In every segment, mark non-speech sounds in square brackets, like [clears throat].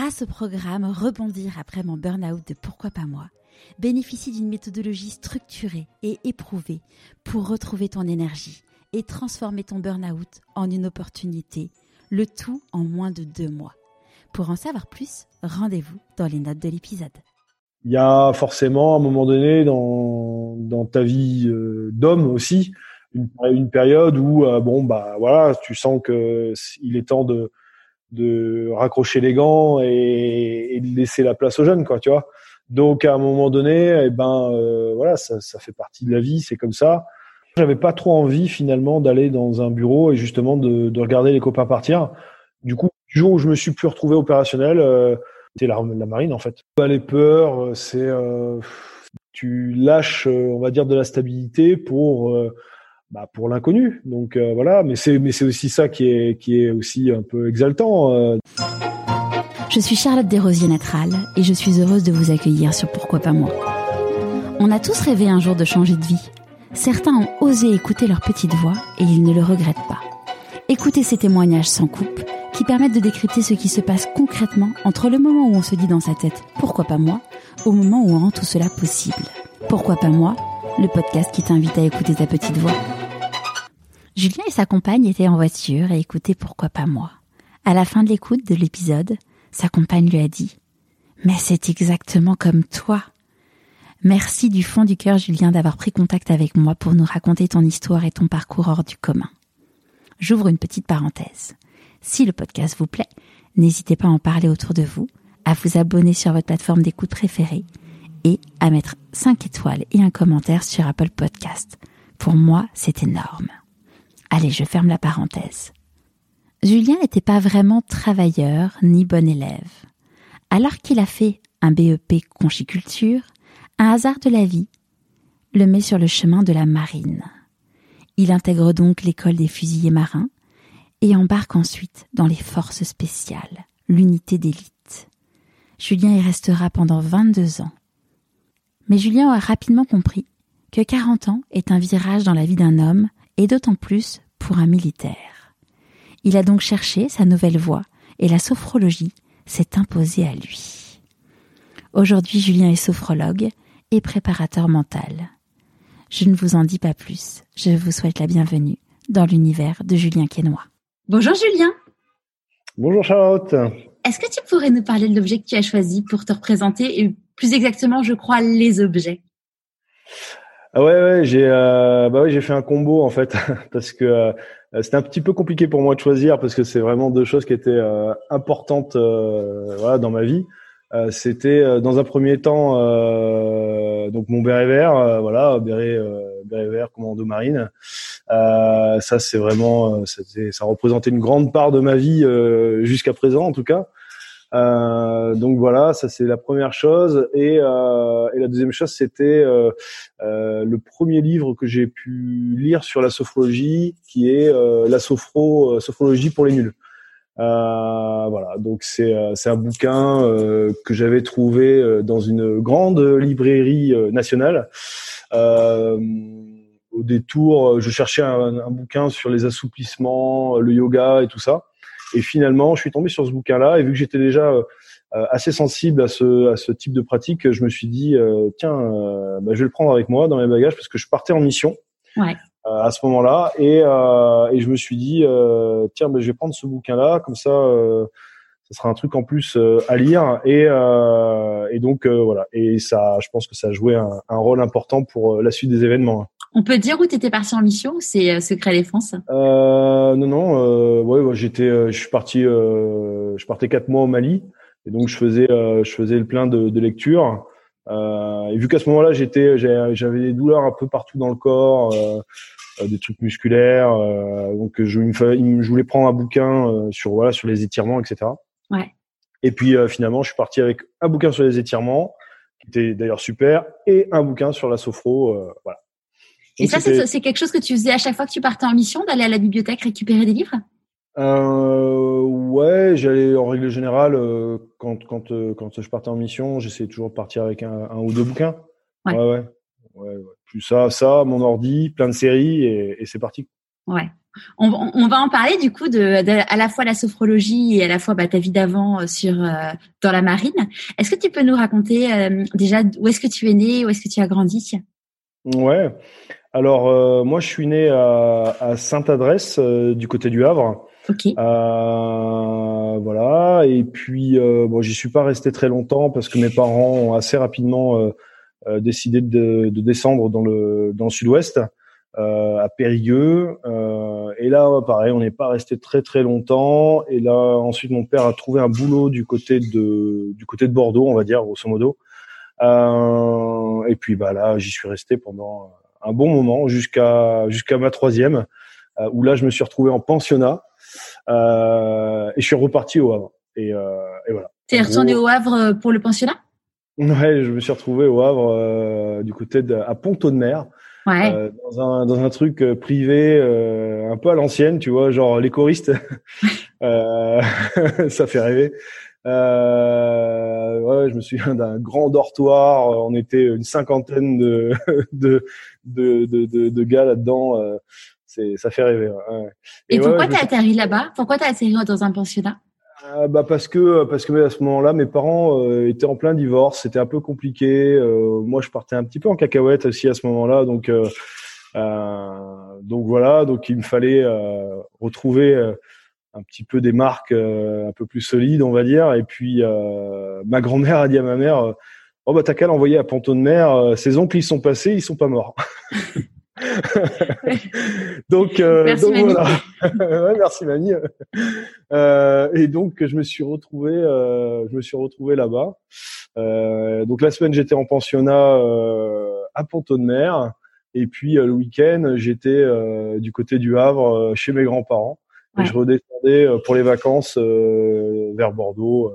grâce au programme Rebondir après mon burn-out de Pourquoi pas moi, bénéficie d'une méthodologie structurée et éprouvée pour retrouver ton énergie et transformer ton burn-out en une opportunité, le tout en moins de deux mois. Pour en savoir plus, rendez-vous dans les notes de l'épisode. Il y a forcément, un moment donné, dans, ta vie euh, d'homme aussi, une, une, période où, euh, bon, bah voilà, tu sens que il est temps de, de raccrocher les gants et, de laisser la place aux jeunes, quoi, tu vois. Donc, à un moment donné, eh ben, euh, voilà, ça, ça fait partie de la vie, c'est comme ça. J'avais pas trop envie finalement d'aller dans un bureau et justement de, de, regarder les copains partir. Du coup, du jour où je me suis plus retrouvé opérationnel, euh, c'était la, la, marine en fait. Pas les peurs, euh, c'est euh, tu lâches, euh, on va dire, de la stabilité pour euh, bah, pour l'inconnu. Donc voilà, mais c'est aussi ça qui est aussi un peu exaltant. Je suis Charlotte Desrosiers Natral et je suis heureuse de vous accueillir sur Pourquoi pas moi. On a tous rêvé un jour de changer de vie. Certains ont osé écouter leur petite voix et ils ne le regrettent pas. Écoutez ces témoignages sans coupe qui permettent de décrypter ce qui se passe concrètement entre le moment où on se dit dans sa tête pourquoi pas moi au moment où on rend tout cela possible. Pourquoi pas moi Le podcast qui t'invite à écouter ta petite voix. Julien et sa compagne étaient en voiture et écoutaient pourquoi pas moi. À la fin de l'écoute de l'épisode, sa compagne lui a dit Mais c'est exactement comme toi. Merci du fond du cœur, Julien, d'avoir pris contact avec moi pour nous raconter ton histoire et ton parcours hors du commun. J'ouvre une petite parenthèse. Si le podcast vous plaît, n'hésitez pas à en parler autour de vous, à vous abonner sur votre plateforme d'écoute préférée et à mettre 5 étoiles et un commentaire sur Apple Podcast. Pour moi, c'est énorme. Allez, je ferme la parenthèse. Julien n'était pas vraiment travailleur ni bon élève. Alors qu'il a fait un BEP conchiculture, un hasard de la vie le met sur le chemin de la marine. Il intègre donc l'école des fusiliers marins et embarque ensuite dans les forces spéciales, l'unité d'élite. Julien y restera pendant 22 ans. Mais Julien a rapidement compris que 40 ans est un virage dans la vie d'un homme et d'autant plus pour un militaire. Il a donc cherché sa nouvelle voie et la sophrologie s'est imposée à lui. Aujourd'hui, Julien est sophrologue et préparateur mental. Je ne vous en dis pas plus. Je vous souhaite la bienvenue dans l'univers de Julien Quénois. Bonjour Julien. Bonjour Charlotte. Est-ce que tu pourrais nous parler de l'objet que tu as choisi pour te représenter et plus exactement, je crois, les objets? Ah ouais, ouais j'ai euh, bah ouais, j'ai fait un combo en fait [laughs] parce que euh, c'était un petit peu compliqué pour moi de choisir parce que c'est vraiment deux choses qui étaient euh, importantes euh, voilà dans ma vie. Euh, c'était euh, dans un premier temps donc mon béret vert, voilà béret béret vert commando marine. ça c'est vraiment ça représentait une grande part de ma vie jusqu'à présent en tout cas. Euh, donc voilà, ça c'est la première chose. Et, euh, et la deuxième chose, c'était euh, euh le premier livre que j'ai pu lire sur la sophrologie, qui est euh, la sophro, sophrologie pour les nuls. voilà, donc c'est un bouquin que j'avais trouvé dans une grande librairie nationale. au détour, je cherchais un bouquin sur les assouplissements, le yoga et tout ça. Et finalement, je suis tombé sur ce bouquin-là et vu que j'étais déjà euh, assez sensible à ce, à ce type de pratique, je me suis dit euh, tiens, euh, bah, je vais le prendre avec moi dans mes bagages parce que je partais en mission ouais. à ce moment-là et, et je me suis dit tiens, bah, je vais prendre ce bouquin-là comme ça. Ça sera un truc en plus à lire et, et donc voilà et ça je pense que ça a joué un, un rôle important pour la suite des événements on peut dire où tu étais parti en mission ou c'est euh, secret défense euh, Non, non. Euh, ouais, j'étais, euh, je suis parti, euh, je partais quatre mois au Mali et donc je faisais, euh, je faisais le plein de, de lecture. et vu qu'à ce moment-là, j'étais, j'avais des douleurs un peu partout dans le corps, des trucs musculaires, donc je, je voulais prendre un bouquin sur voilà sur les étirements, etc. Ouais. Et puis finalement, je suis parti avec un bouquin sur les étirements, qui était d'ailleurs super, et un bouquin sur la sophro, voilà. Et ça, c'est quelque chose que tu faisais à chaque fois que tu partais en mission, d'aller à la bibliothèque récupérer des livres? Euh, Ouais, j'allais en règle générale, euh, quand, quand, euh, quand je partais en mission, j'essayais toujours de partir avec un, un ou deux bouquins. Ouais. Ouais, ouais. ouais, Plus ça, ça, mon ordi, plein de séries et, et c'est parti. Ouais. On, va en parler du coup de, à la fois la sophrologie et à la fois bah, ta vie d'avant sur dans la marine. Est-ce que tu peux nous raconter déjà où est-ce que tu es né, où est-ce que tu as grandi? Ouais. Alors moi je suis né à, à Sainte-Adresse du côté du Havre. Euh, voilà. Et puis, euh, bon, j'y suis pas resté très longtemps parce que mes parents ont assez rapidement euh, euh décidé de, de, descendre dans le dans le sud-ouest, euh, à Périgueux. Euh, et là, pareil, on n'est pas resté très très longtemps. Et là, ensuite, mon père a trouvé un boulot du côté de du côté de Bordeaux, on va dire, grosso modo. et puis, bah là, j'y suis resté pendant un bon moment jusqu'à jusqu'à ma troisième, où là, je me suis retrouvé en pensionnat. Euh, et je suis reparti au Havre. Et, euh, et voilà. T'es retourné au Havre euh, pour le pensionnat? Ouais, je me suis retrouvé au Havre euh, du côté de à Ponto de Mer. Ouais. Euh, dans un dans un truc privé euh, un peu à l'ancienne, tu vois, genre les choristes. [laughs] [laughs] ça fait rêver. ouais, je me souviens d'un grand dortoir. On était une cinquantaine de [laughs] de de de, de, gars là-dedans c'est ça fait rêver. Et, pourquoi tu as atterri là-bas? Pourquoi tu as atterri dans un pensionnat? Ah, bah parce que parce que à ce moment-là, mes parents euh, étaient en plein divorce, c'était un peu compliqué. Euh, moi, je partais un petit peu en cacahuète aussi à ce moment-là, donc euh, donc voilà, donc il me fallait retrouver un petit peu des marques un peu plus solides, on va dire. Et puis ma grand-mère a dit à ma mère, oh bah t'as qu'à l'envoyer à Ponton de Mer. ses oncles ils sont passés, ils sont pas morts. [laughs] [laughs] donc, euh, merci, donc voilà. [laughs] ouais, merci mamie. Euh, et donc je me suis retrouvé, euh, je me suis retrouvé là-bas. Euh, donc la semaine j'étais en pensionnat euh, à Ponto de Mer, et puis le week-end j'étais du côté du Havre chez mes grands-parents. Et je redescendais pour les vacances vers Bordeaux,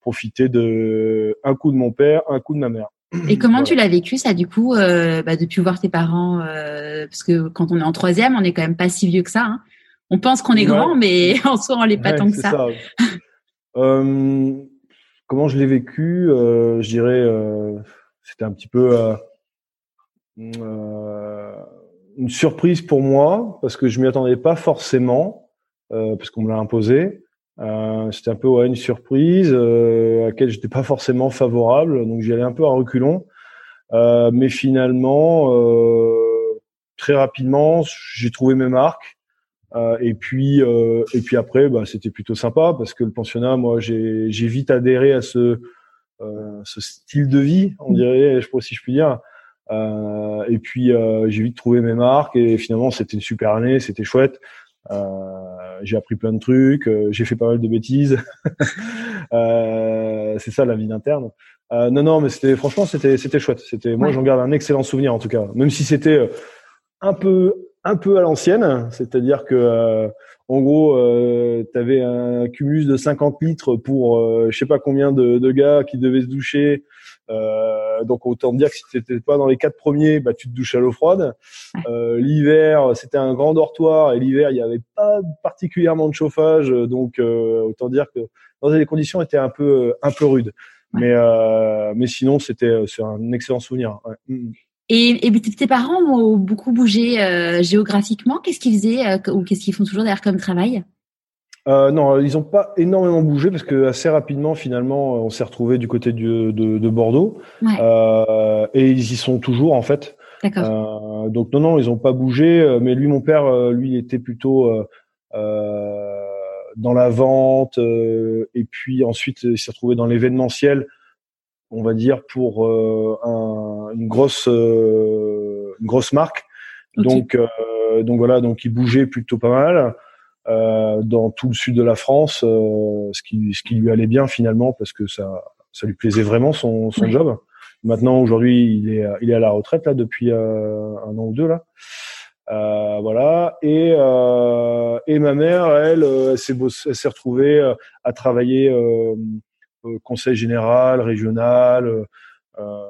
profiter de un coup de mon père, un coup de ma mère. Et [clears throat] comment tu l'as vécu ça du coup euh, bah, depuis voir tes parents euh, parce que quand on est en troisième on est quand même pas si vieux que ça. Hein. On pense qu'on est grand mais [laughs] en soi on l'est pas tant que ça. [laughs] euh, comment je l'ai vécu euh, Je dirais euh, c'était un petit peu une surprise pour moi parce que je m'y attendais pas forcément parce qu'on me l'a imposé. Euh, c'était un peu ouais, une surprise euh, à laquelle j'étais pas forcément favorable, donc j'y allais un peu à reculons. Euh, mais finalement, euh, très rapidement, j'ai trouvé mes marques. Euh, et puis, et puis après, bah, c'était plutôt sympa parce que le pensionnat, moi, j'ai vite adhéré à ce, ce style de vie, on dirait, je sais si je puis dire. et puis, j'ai vite trouvé mes marques et finalement, c'était une super année, c'était chouette. Euh, j'ai appris plein de trucs, euh, j'ai fait pas mal de bêtises. [laughs] euh, c'est ça la vie interne. Euh, non, non, mais c'était franchement c'était c'était chouette. C'était moi j'en garde un excellent souvenir en tout cas, même si c'était euh, un peu un peu à l'ancienne, c'est-à-dire que en gros, euh, tu avais un cumulus de 50 litres pour euh, je sais pas combien de, de, gars qui devaient se doucher. Euh, donc autant dire que si tu n'étais pas dans les quatre premiers, bah tu te douches à l'eau froide. Euh, l'hiver, c'était un grand dortoir et l'hiver, il n'y avait pas particulièrement de chauffage, donc euh, autant dire que dans les conditions étaient un peu un peu rudes. Mais mais sinon, c'était c'est un excellent souvenir. Ouais. Mm, mm. Et, et, tes parents ont beaucoup bougé euh, géographiquement? Qu'est-ce qu'ils faisaient euh, ou qu'est-ce qu'ils font toujours d'ailleurs comme travail? Euh, Non, ils n'ont pas énormément bougé parce que assez rapidement, finalement, on s'est retrouvé du côté de, de, Bordeaux ouais. Euh, et ils y sont toujours en fait. D'accord. Euh, donc non, non, ils n'ont pas bougé. Mais lui, mon père, lui, il était plutôt dans la vente et puis ensuite, il s'est retrouvé dans l'événementiel on va dire pour euh, un, une grosse euh, une grosse marque. Donc euh, donc voilà, donc il bougeait plutôt pas mal. Euh, dans tout le sud de la France, euh, ce qui ce qui lui allait bien finalement parce que ça ça lui plaisait vraiment son son job. Maintenant aujourd'hui il est il est à la retraite là depuis euh, un an ou deux là. voilà et et ma mère elle, elle s'est elle s'est retrouvée à travailler euh, conseil général, régional, euh, euh,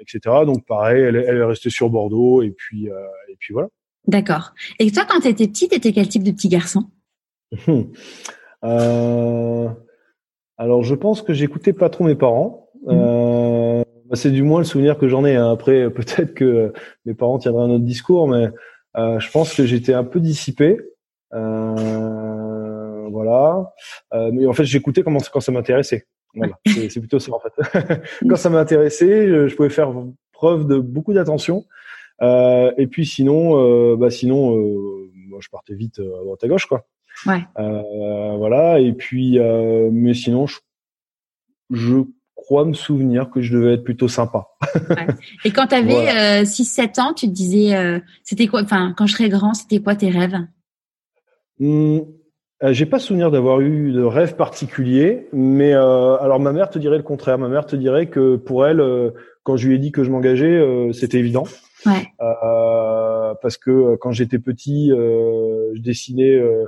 etc. Donc pareil, elle, elle, est restée sur Bordeaux et puis et puis voilà. D'accord. Et toi, quand tu étais petite, étais quel type de petit garçon? [laughs] Euh, Alors, je pense que j'écoutais pas trop mes parents. Mmh. Euh, bah, c'est du moins le souvenir que j'en ai. Hein. Après, [laughs] peut-être que mes parents tiendraient un autre discours, mais je pense que j'étais un peu dissipé. voilà. mais en fait, j'écoutais quand, quand ça m'intéressait. Voilà, c'est plutôt ça en fait. [laughs] quand ça m'intéressait, je, je, pouvais faire preuve de beaucoup d'attention. Euh, et puis sinon, euh, bah sinon, euh, moi je partais vite à droite à gauche quoi. Ouais. voilà. Et puis, mais sinon, je, je crois me souvenir que je devais être plutôt sympa. ouais. Et quand tu avais 6-7 ans, tu te disais, c'était quoi Enfin, quand je serais grand, c'était quoi tes rêves? Mmh, J'ai pas souvenir d'avoir eu de rêve particulier, mais alors ma mère te dirait le contraire. Ma mère te dirait que pour elle, quand je lui ai dit que je m'engageais, c'était évident. Ouais. Euh, parce que euh, quand j'étais petit, euh, je dessinais euh,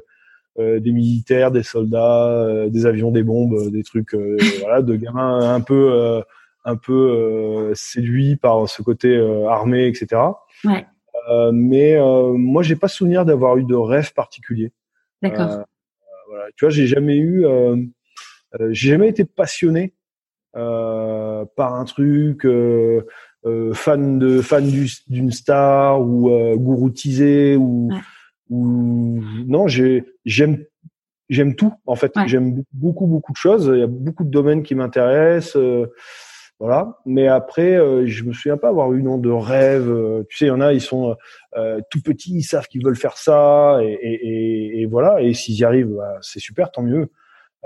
euh, des militaires, des soldats, des avions, des bombes, des trucs, [laughs] voilà, de gamins un peu, un peu séduits par ce côté armé, etc. Ouais. mais moi, j'ai pas souvenir d'avoir eu de rêve particulier. D'accord. voilà, tu vois, j'ai jamais eu, j'ai jamais été passionné par un truc. Euh, fan de fan d'une star ou euh, gouroutisé ou ou non j'ai j'aime j'aime tout en fait. J'aime beaucoup beaucoup de choses. Il y a beaucoup de domaines qui m'intéressent euh, voilà. Mais après euh, je me souviens pas avoir eu nom de rêve tu sais il y en a ils sont tout petits ils savent qu'ils veulent faire ça et, et, et, voilà. Et s'ils y arrivent bah, c'est super tant mieux.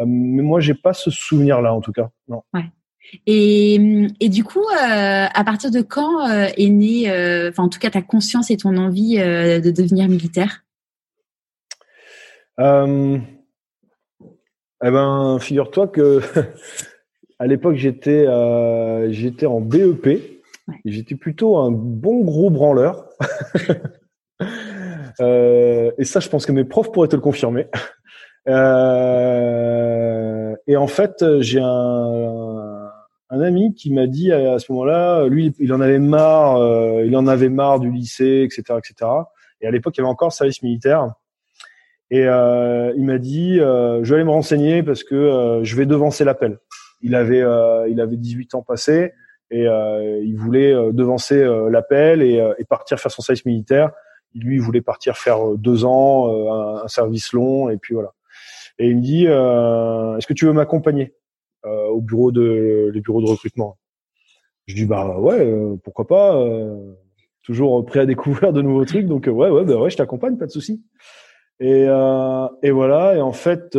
Mais moi j'ai pas ce souvenir là en tout cas non. Ouais. Et, et, du coup, euh, à partir de quand euh, est né, euh, enfin en tout cas ta conscience et ton envie de devenir militaire? Eh ben, figure-toi que [laughs] à l'époque j'étais j'étais en BEP. J'étais plutôt un bon gros branleur. [laughs] et ça, je pense que mes profs pourraient te le confirmer. et en fait, j'ai un un ami qui m'a dit à, ce moment-là, lui, il en avait marre, euh, il en avait marre du lycée, etc., etc. Et à l'époque, il y avait encore service militaire. Et euh, il m'a dit, euh, je vais aller me renseigner parce que je vais devancer l'appel. Il avait, il avait 18 ans passé et il voulait devancer l'appel et, et, partir faire son service militaire. Lui, il voulait partir faire deux ans, un, un, service long, et puis voilà. Et il me dit, est-ce que tu veux m'accompagner? euh, au bureau de les bureaux de recrutement. Je dis bah ouais, euh, pourquoi pas. Euh, toujours prêt à découvrir de nouveaux trucs, donc ouais ouais bah ouais, je t'accompagne, pas de souci. Et, et voilà, et en fait,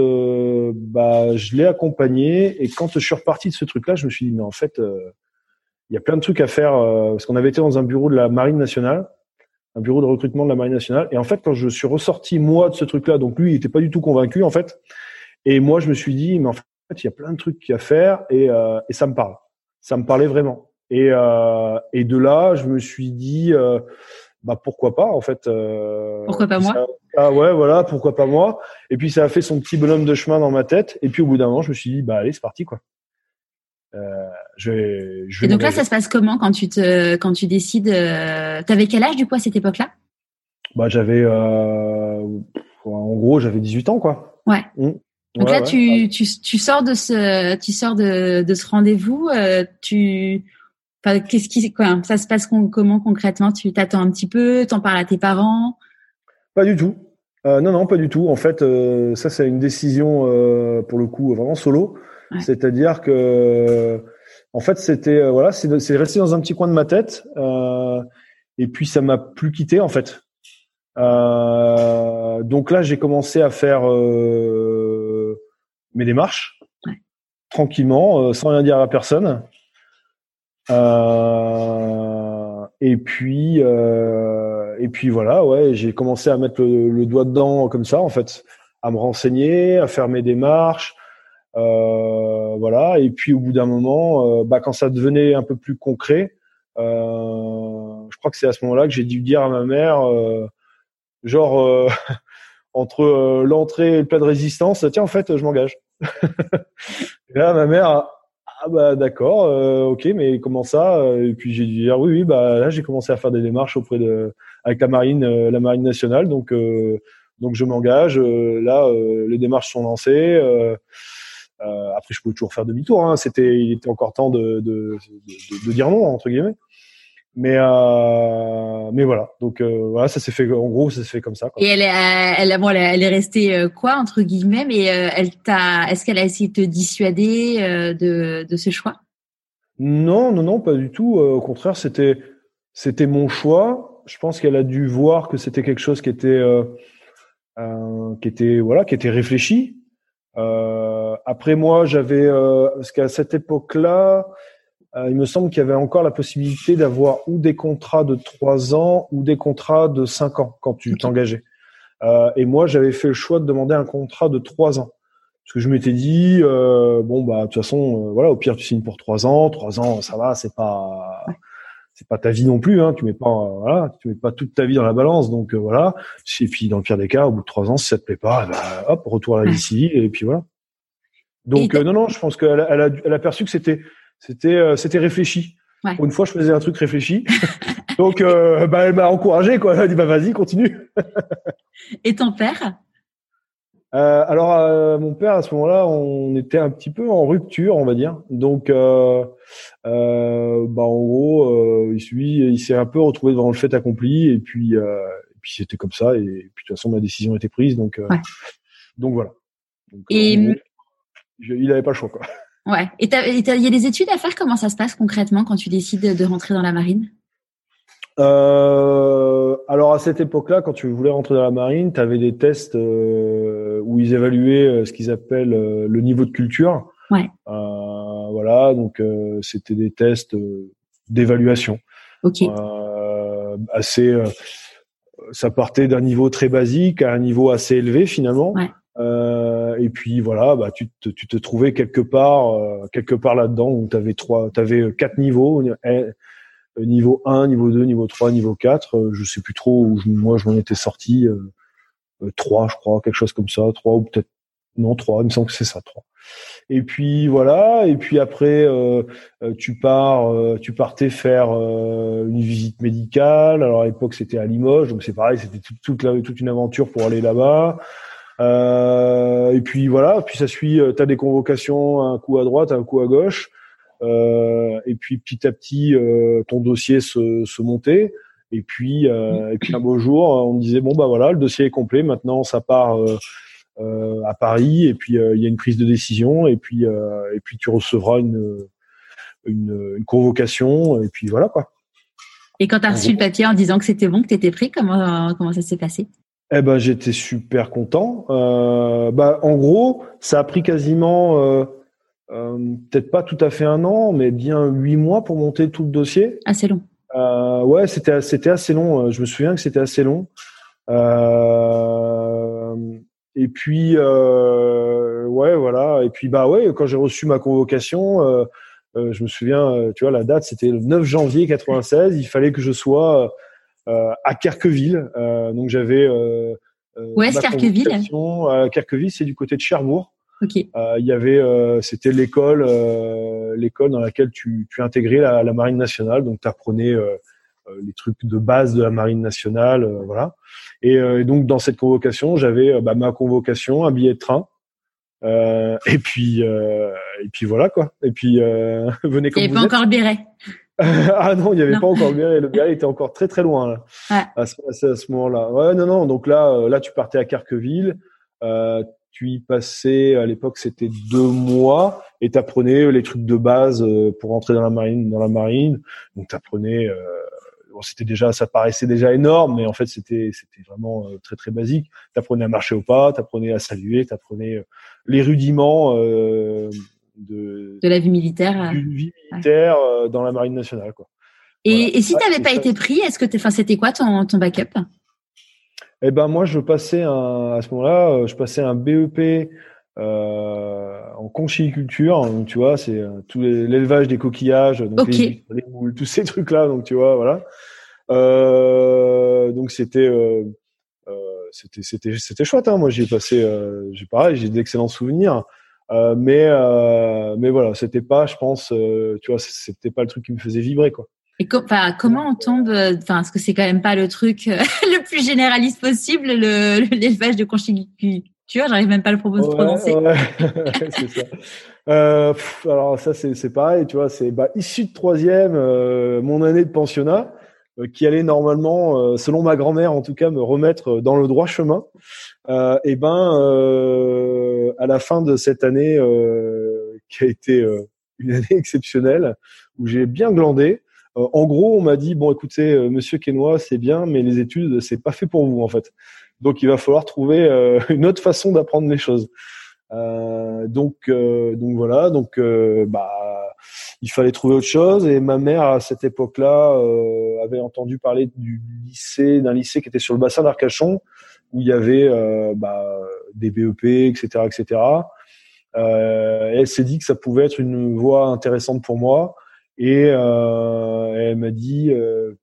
bah, je l'ai accompagné. Et quand je suis reparti de ce truc-là, je me suis dit, mais en fait, il y a plein de trucs à faire. parce qu'on avait été dans un bureau de la Marine nationale, un bureau de recrutement de la Marine nationale. Et en fait, quand je suis ressorti moi de ce truc-là, donc lui, il était pas du tout convaincu en fait. Et moi, je me suis dit, mais en fait, il y a plein de trucs à faire et, euh, et ça me parle. Ça me parlait vraiment. Et, euh, et de là, je me suis dit, euh, bah pourquoi pas en fait. Euh, pourquoi pas moi Ah ouais, voilà, pourquoi pas moi. Et puis ça a fait son petit bonhomme de chemin dans ma tête. Et puis au bout d'un moment, je me suis dit, bah allez, c'est parti quoi. Euh, je vais, je vais et donc là, ça se passe comment quand tu te, quand tu décides euh, T'avais quel âge du coup à cette époque-là? Bah j'avais, euh, en gros, j'avais 18 ans quoi. Ouais. Mmh. Donc là, tu, tu, tu, sors de ce, tu sors de, de ce rendez-vous. Euh, tu, enfin, qu'est-ce qui, quoi, ça se passe comment concrètement? Tu t'attends un petit peu, t'en parles à tes parents? Pas du tout. Euh, non, non, pas du tout. En fait, euh, ça, c'est une décision euh, pour le coup vraiment solo. C'est-à-dire que, en fait, c'était euh, voilà, c'est, c'est resté dans un petit coin de ma tête. et puis ça m'a plus quitté en fait. donc là, j'ai commencé à faire mes démarches tranquillement, euh, sans rien dire à personne. Euh, et puis, euh, et puis voilà, ouais, j'ai commencé à mettre le, doigt dedans comme ça, en fait, à me renseigner, à faire mes démarches, voilà. Et puis au bout d'un moment, bah, quand ça devenait un peu plus concret, je crois que c'est à ce moment-là que j'ai dû dire à ma mère, genre [laughs] entre l'entrée et le plat de résistance, tiens, en fait, je m'engage. et [laughs] là, ma mère, ah bah d'accord, euh, ok, mais comment ça Et puis j'ai dit dire oui, oui, bah là j'ai commencé à faire des démarches auprès de avec la marine, euh, la marine nationale, donc euh, donc je m'engage. là, les démarches sont lancées. après, je pouvais toujours faire demi-tour. Hein, c'était, il était encore temps de, de, de, dire non entre guillemets. Mais euh, mais voilà, donc euh, voilà, ça s'est fait. En gros, ça s'est fait comme ça. Quoi. Et elle est, elle, bon, elle est restée quoi entre guillemets, mais elle t'a, est-ce qu'elle a essayé de te dissuader de de ce choix? Non, non, non, pas du tout. au contraire, c'était c'était mon choix. Je pense qu'elle a dû voir que c'était quelque chose qui était qui était voilà, qui était réfléchi. après moi, j'avais parce qu'à cette époque-là euh, il me semble qu'il y avait encore la possibilité d'avoir ou des contrats de trois ans ou des contrats de cinq ans quand tu t'engageais. Euh, et moi, j'avais fait le choix de demander un contrat de trois ans. Parce que je m'étais dit, euh, bon bah de toute façon, voilà, au pire tu signes pour trois ans, trois ans, ça va, c'est pas, c'est pas ta vie non plus, hein, tu mets pas, voilà, tu mets pas toute ta vie dans la balance, donc voilà. Et puis dans le pire des cas, au bout de trois ans, si ça te plaît pas, bah, hop, retour à la vie civile et puis voilà. Donc non, non, je pense qu'elle elle a, elle a perçu que c'était c'était euh, c'était réfléchi. Pour une fois, je faisais un truc réfléchi. [laughs] Donc, euh, bah, elle m'a encouragé, quoi. Elle a dit, bah, vas-y, continue. [laughs] Et ton père? Euh, Alors, euh, mon père, à ce moment-là, on était un petit peu en rupture, on va dire. Donc, euh, bah, en gros, il, il s'est un peu retrouvé devant le fait accompli. Et puis, et puis c'était comme ça. Et, puis, de toute façon, ma décision était prise. Donc, donc voilà. Donc, et il n'avait pas le choix, quoi. Ouais. Et il y a des études à faire? Comment ça se passe concrètement quand tu décides de rentrer dans la marine? Euh, alors à cette époque-là, quand tu voulais rentrer dans la marine, tu avais des tests euh, où ils évaluaient euh, ce qu'ils appellent le niveau de culture. Ouais. Voilà, donc c'était des tests d'évaluation. Ok. assez, ça partait d'un niveau très basique à un niveau assez élevé finalement. Ouais. Euh, et puis voilà, bah tu te, tu te trouvais quelque part, euh, quelque part là-dedans où tu avais trois, t'avais quatre niveaux, euh, niveau 1, niveau 2, niveau 3, niveau 4. je sais plus trop où moi je m'en étais sorti. Euh, 3 je crois, quelque chose comme ça, 3 ou peut-être non 3, il me semble que c'est ça 3. Et puis voilà, et puis après euh, tu pars, tu partais faire une visite médicale. Alors à l'époque c'était à Limoges, donc c'est pareil, c'était toute, toute, toute une aventure pour aller là-bas. Euh, et puis voilà, puis ça suit. Euh, tu as des convocations, un coup à droite, un coup à gauche. Euh, et puis petit à petit, euh, ton dossier se, se montait. Et puis, euh, et puis un beau jour, on me disait bon bah voilà, le dossier est complet. Maintenant, ça part euh, à Paris. Et puis il y a une prise de décision. Et puis et puis tu recevras une, une, une convocation. Et puis voilà quoi. Et quand tu as reçu le papier en disant que c'était bon, que tu étais pris, comment comment ça s'est passé? Eh ben, j'étais super content. Euh, bah, en gros, ça a pris quasiment, euh, euh, peut-être pas tout à fait un an, mais bien huit mois pour monter tout le dossier. Assez long. Euh, ouais, c'était c'était assez long. Je me souviens que c'était assez long. Euh, et puis, ouais, voilà. Et puis, bah ouais, quand j'ai reçu ma convocation, je me souviens, tu vois, la date, c'était le 9 janvier 96. Il fallait que je sois euh, à Kerqueville. Euh, donc j'avais euh, Où est-ce Kerqueville Kerqueville, c'est du côté de Cherbourg. Ok. Il y avait, c'était l'école, l'école dans laquelle tu, tu intégrais la, la marine nationale. Donc tu apprenais les trucs de base de la marine nationale, voilà. Et, donc dans cette convocation, j'avais bah, ma convocation, un billet de train, euh, et puis et puis voilà quoi. Et puis [laughs] venez comme n'y avait pas encore le béret. [laughs] ah non, il n'y avait pas encore le béret. Le béret était encore très très loin là, à ce, à ce moment-là. Ouais, non, non. Donc là, euh, là, tu partais à Carqueville. Euh, tu y passais, à l'époque, c'était deux mois et tu apprenais les trucs de base euh, pour entrer dans la marine. Dans la marine, donc tu apprenais. Euh, bon, c'était déjà, ça paraissait déjà énorme, mais en fait, c'était c'était vraiment très très basique. Tu apprenais à marcher au pas, tu apprenais à saluer, tu apprenais les rudiments. Euh, de, de la vie militaire, euh, vie militaire euh, dans la marine nationale. Quoi. Et, et si tu n'avais pas été pris, est-ce que enfin, c'était quoi ton, ton backup? Eh ben moi, je passais un, à ce moment-là, euh, je passais un BEP euh, en conchiliculture. Donc, tu vois, c'est tout l'élevage des coquillages, donc les, moules, tous ces trucs-là. Donc tu vois, voilà. Euh, donc c'était c'était c'était c'était chouette. Hein. Moi, j'ai passé, j'ai pareil, j'ai d'excellents souvenirs. Euh, mais euh, mais voilà, c'était pas, je pense, euh, tu vois, c'était pas le truc qui me faisait vibrer quoi. Et comment on tombe Enfin, est-ce que c'est quand même pas le truc [laughs] le plus généraliste possible, l'élevage de conchiculture? J'arrive même pas à le prononcer. Ouais, [laughs] c'est ça. Euh, alors ça c'est c'est pareil, tu vois, c'est bah, issu de troisième, mon année de pensionnat. Qui allait normalement, selon ma grand-mère en tout cas, me remettre dans le droit chemin. et ben, à la fin de cette année qui a été une [laughs] année exceptionnelle où j'ai bien glandé. en gros, on m'a dit bon, écoutez, Monsieur Quénois, c'est bien, mais les études, c'est pas fait pour vous en fait. Donc, il va falloir trouver [laughs] une autre façon d'apprendre les choses. Euh, donc, euh, donc voilà, donc euh, bah, il fallait trouver autre chose. Et ma mère à cette époque-là avait entendu parler du lycée, d'un lycée qui était sur le bassin d'Arcachon, où il y avait bah, des BEP, etc., etc. Euh, elle s'est dit que ça pouvait être une voie intéressante pour moi et euh, elle m'a dit, euh,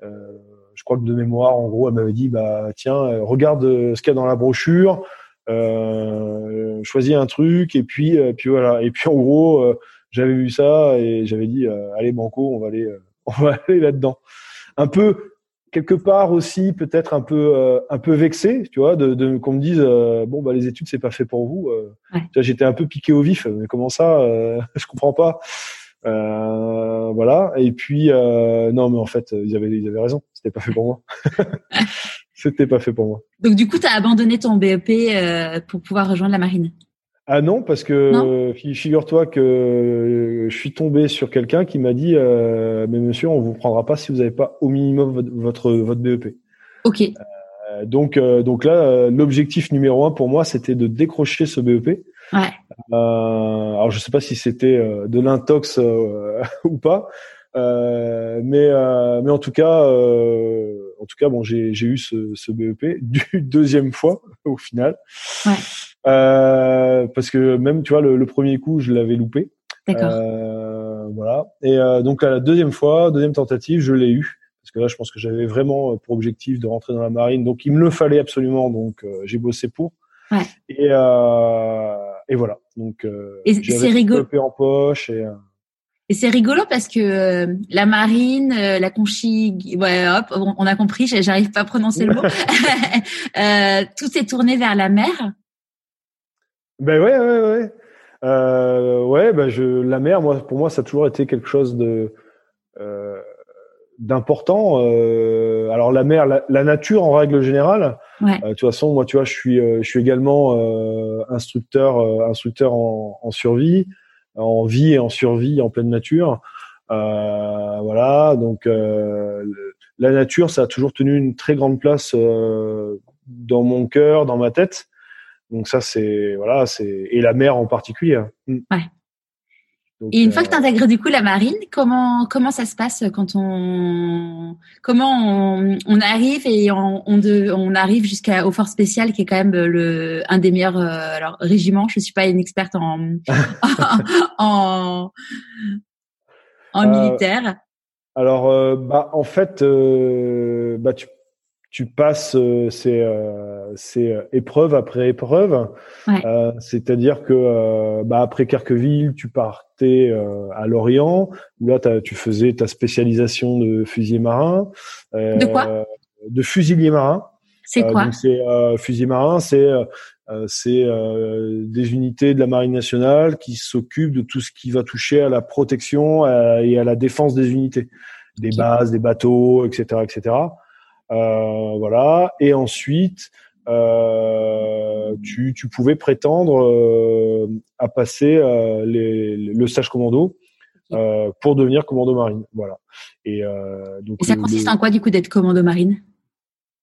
je crois que de mémoire, en gros, elle m'avait dit bah tiens, regarde ce qu'il y a dans la brochure, euh, choisis un truc et puis euh, puis voilà et puis en gros euh, j'avais vu ça et j'avais dit euh, allez banco on va aller [laughs] on va aller là-dedans. Un peu quelque part aussi peut-être un peu un peu vexé tu vois de, de qu'on me dise bon bah les études c'est pas fait pour vous ouais. j'étais un peu piqué au vif mais comment ça [laughs] je comprends pas. Voilà. Et puis non mais en fait ils avaient ils avaient raison. C'était pas fait pour moi. [laughs] C'était pas fait pour moi. Donc du coup, tu as abandonné ton BEP euh, pour pouvoir rejoindre la marine? Ah non, parce que figure-toi que euh, je suis tombé sur quelqu'un qui m'a dit euh, mais monsieur, on vous prendra pas si vous n'avez pas au minimum votre votre, BEP. OK. donc donc là l'objectif numéro un pour moi, c'était de décrocher ce BEP. Ouais. alors je sais pas si c'était de l'intox [laughs] ou pas. mais mais en tout cas en tout cas, bon, j'ai eu ce, ce, BEP du deuxième fois [laughs] au final. Ouais. Euh, parce que même, tu vois, le, le premier coup, je l'avais loupé. D'accord. Euh, voilà. Et euh, donc la deuxième fois, deuxième tentative, je l'ai eu. Parce que là, je pense que j'avais vraiment pour objectif de rentrer dans la marine. Donc il me le fallait absolument. Donc euh, j'ai bossé pour. Ouais. Et, euh, et voilà. Donc et c'est rigolo. en poche et et c'est rigolo parce que euh, la marine, euh, la conchi, ouais, hop, on, a compris, j'arrive pas à prononcer le mot. [laughs] [laughs] euh, tout s'est tourné vers la mer. Ben ouais, ouais, ouais. Euh, ouais, ben je, la mer, moi, pour moi, ça a toujours été quelque chose de euh, d'important. alors la mer, la, nature en règle générale. Ouais. de toute façon, moi, tu vois, je suis, je suis également instructeur, instructeur en, en survie en vie et en survie en pleine nature. Euh, voilà, donc euh, la nature, ça a toujours tenu une très grande place euh, dans mon cœur, dans ma tête. Donc ça, c'est voilà, c'est et la mer en particulier. Mm. Ouais. et une fois que tu intègres du coup la marine, comment comment ça se passe quand on comment on, on arrive et on on, de, on arrive jusqu'au force spécial qui est quand même le un des meilleurs alors régiments. Je suis pas une experte en [laughs] en, en euh, militaire Alors, euh, bah, en fait, euh, bah, tu, tu passes ces, ces épreuves après épreuves. Ouais. C'est-à-dire que bah, après Carqueville, tu partais à Lorient, où là, tu faisais ta spécialisation de fusilier marin. de quoi? De fusilier marin. C'est quoi? C'est fusilier marin, c'est euh, c'est euh, des unités de la Marine nationale qui s'occupent de tout ce qui va toucher à la protection euh, et à la défense des unités, des bases, des bateaux, etc., etc. voilà. Et ensuite, tu, tu, pouvais prétendre à passer les, le stage commando pour devenir commando marine. Voilà. Et, donc, et ça consiste en quoi du coup d'être commando marine?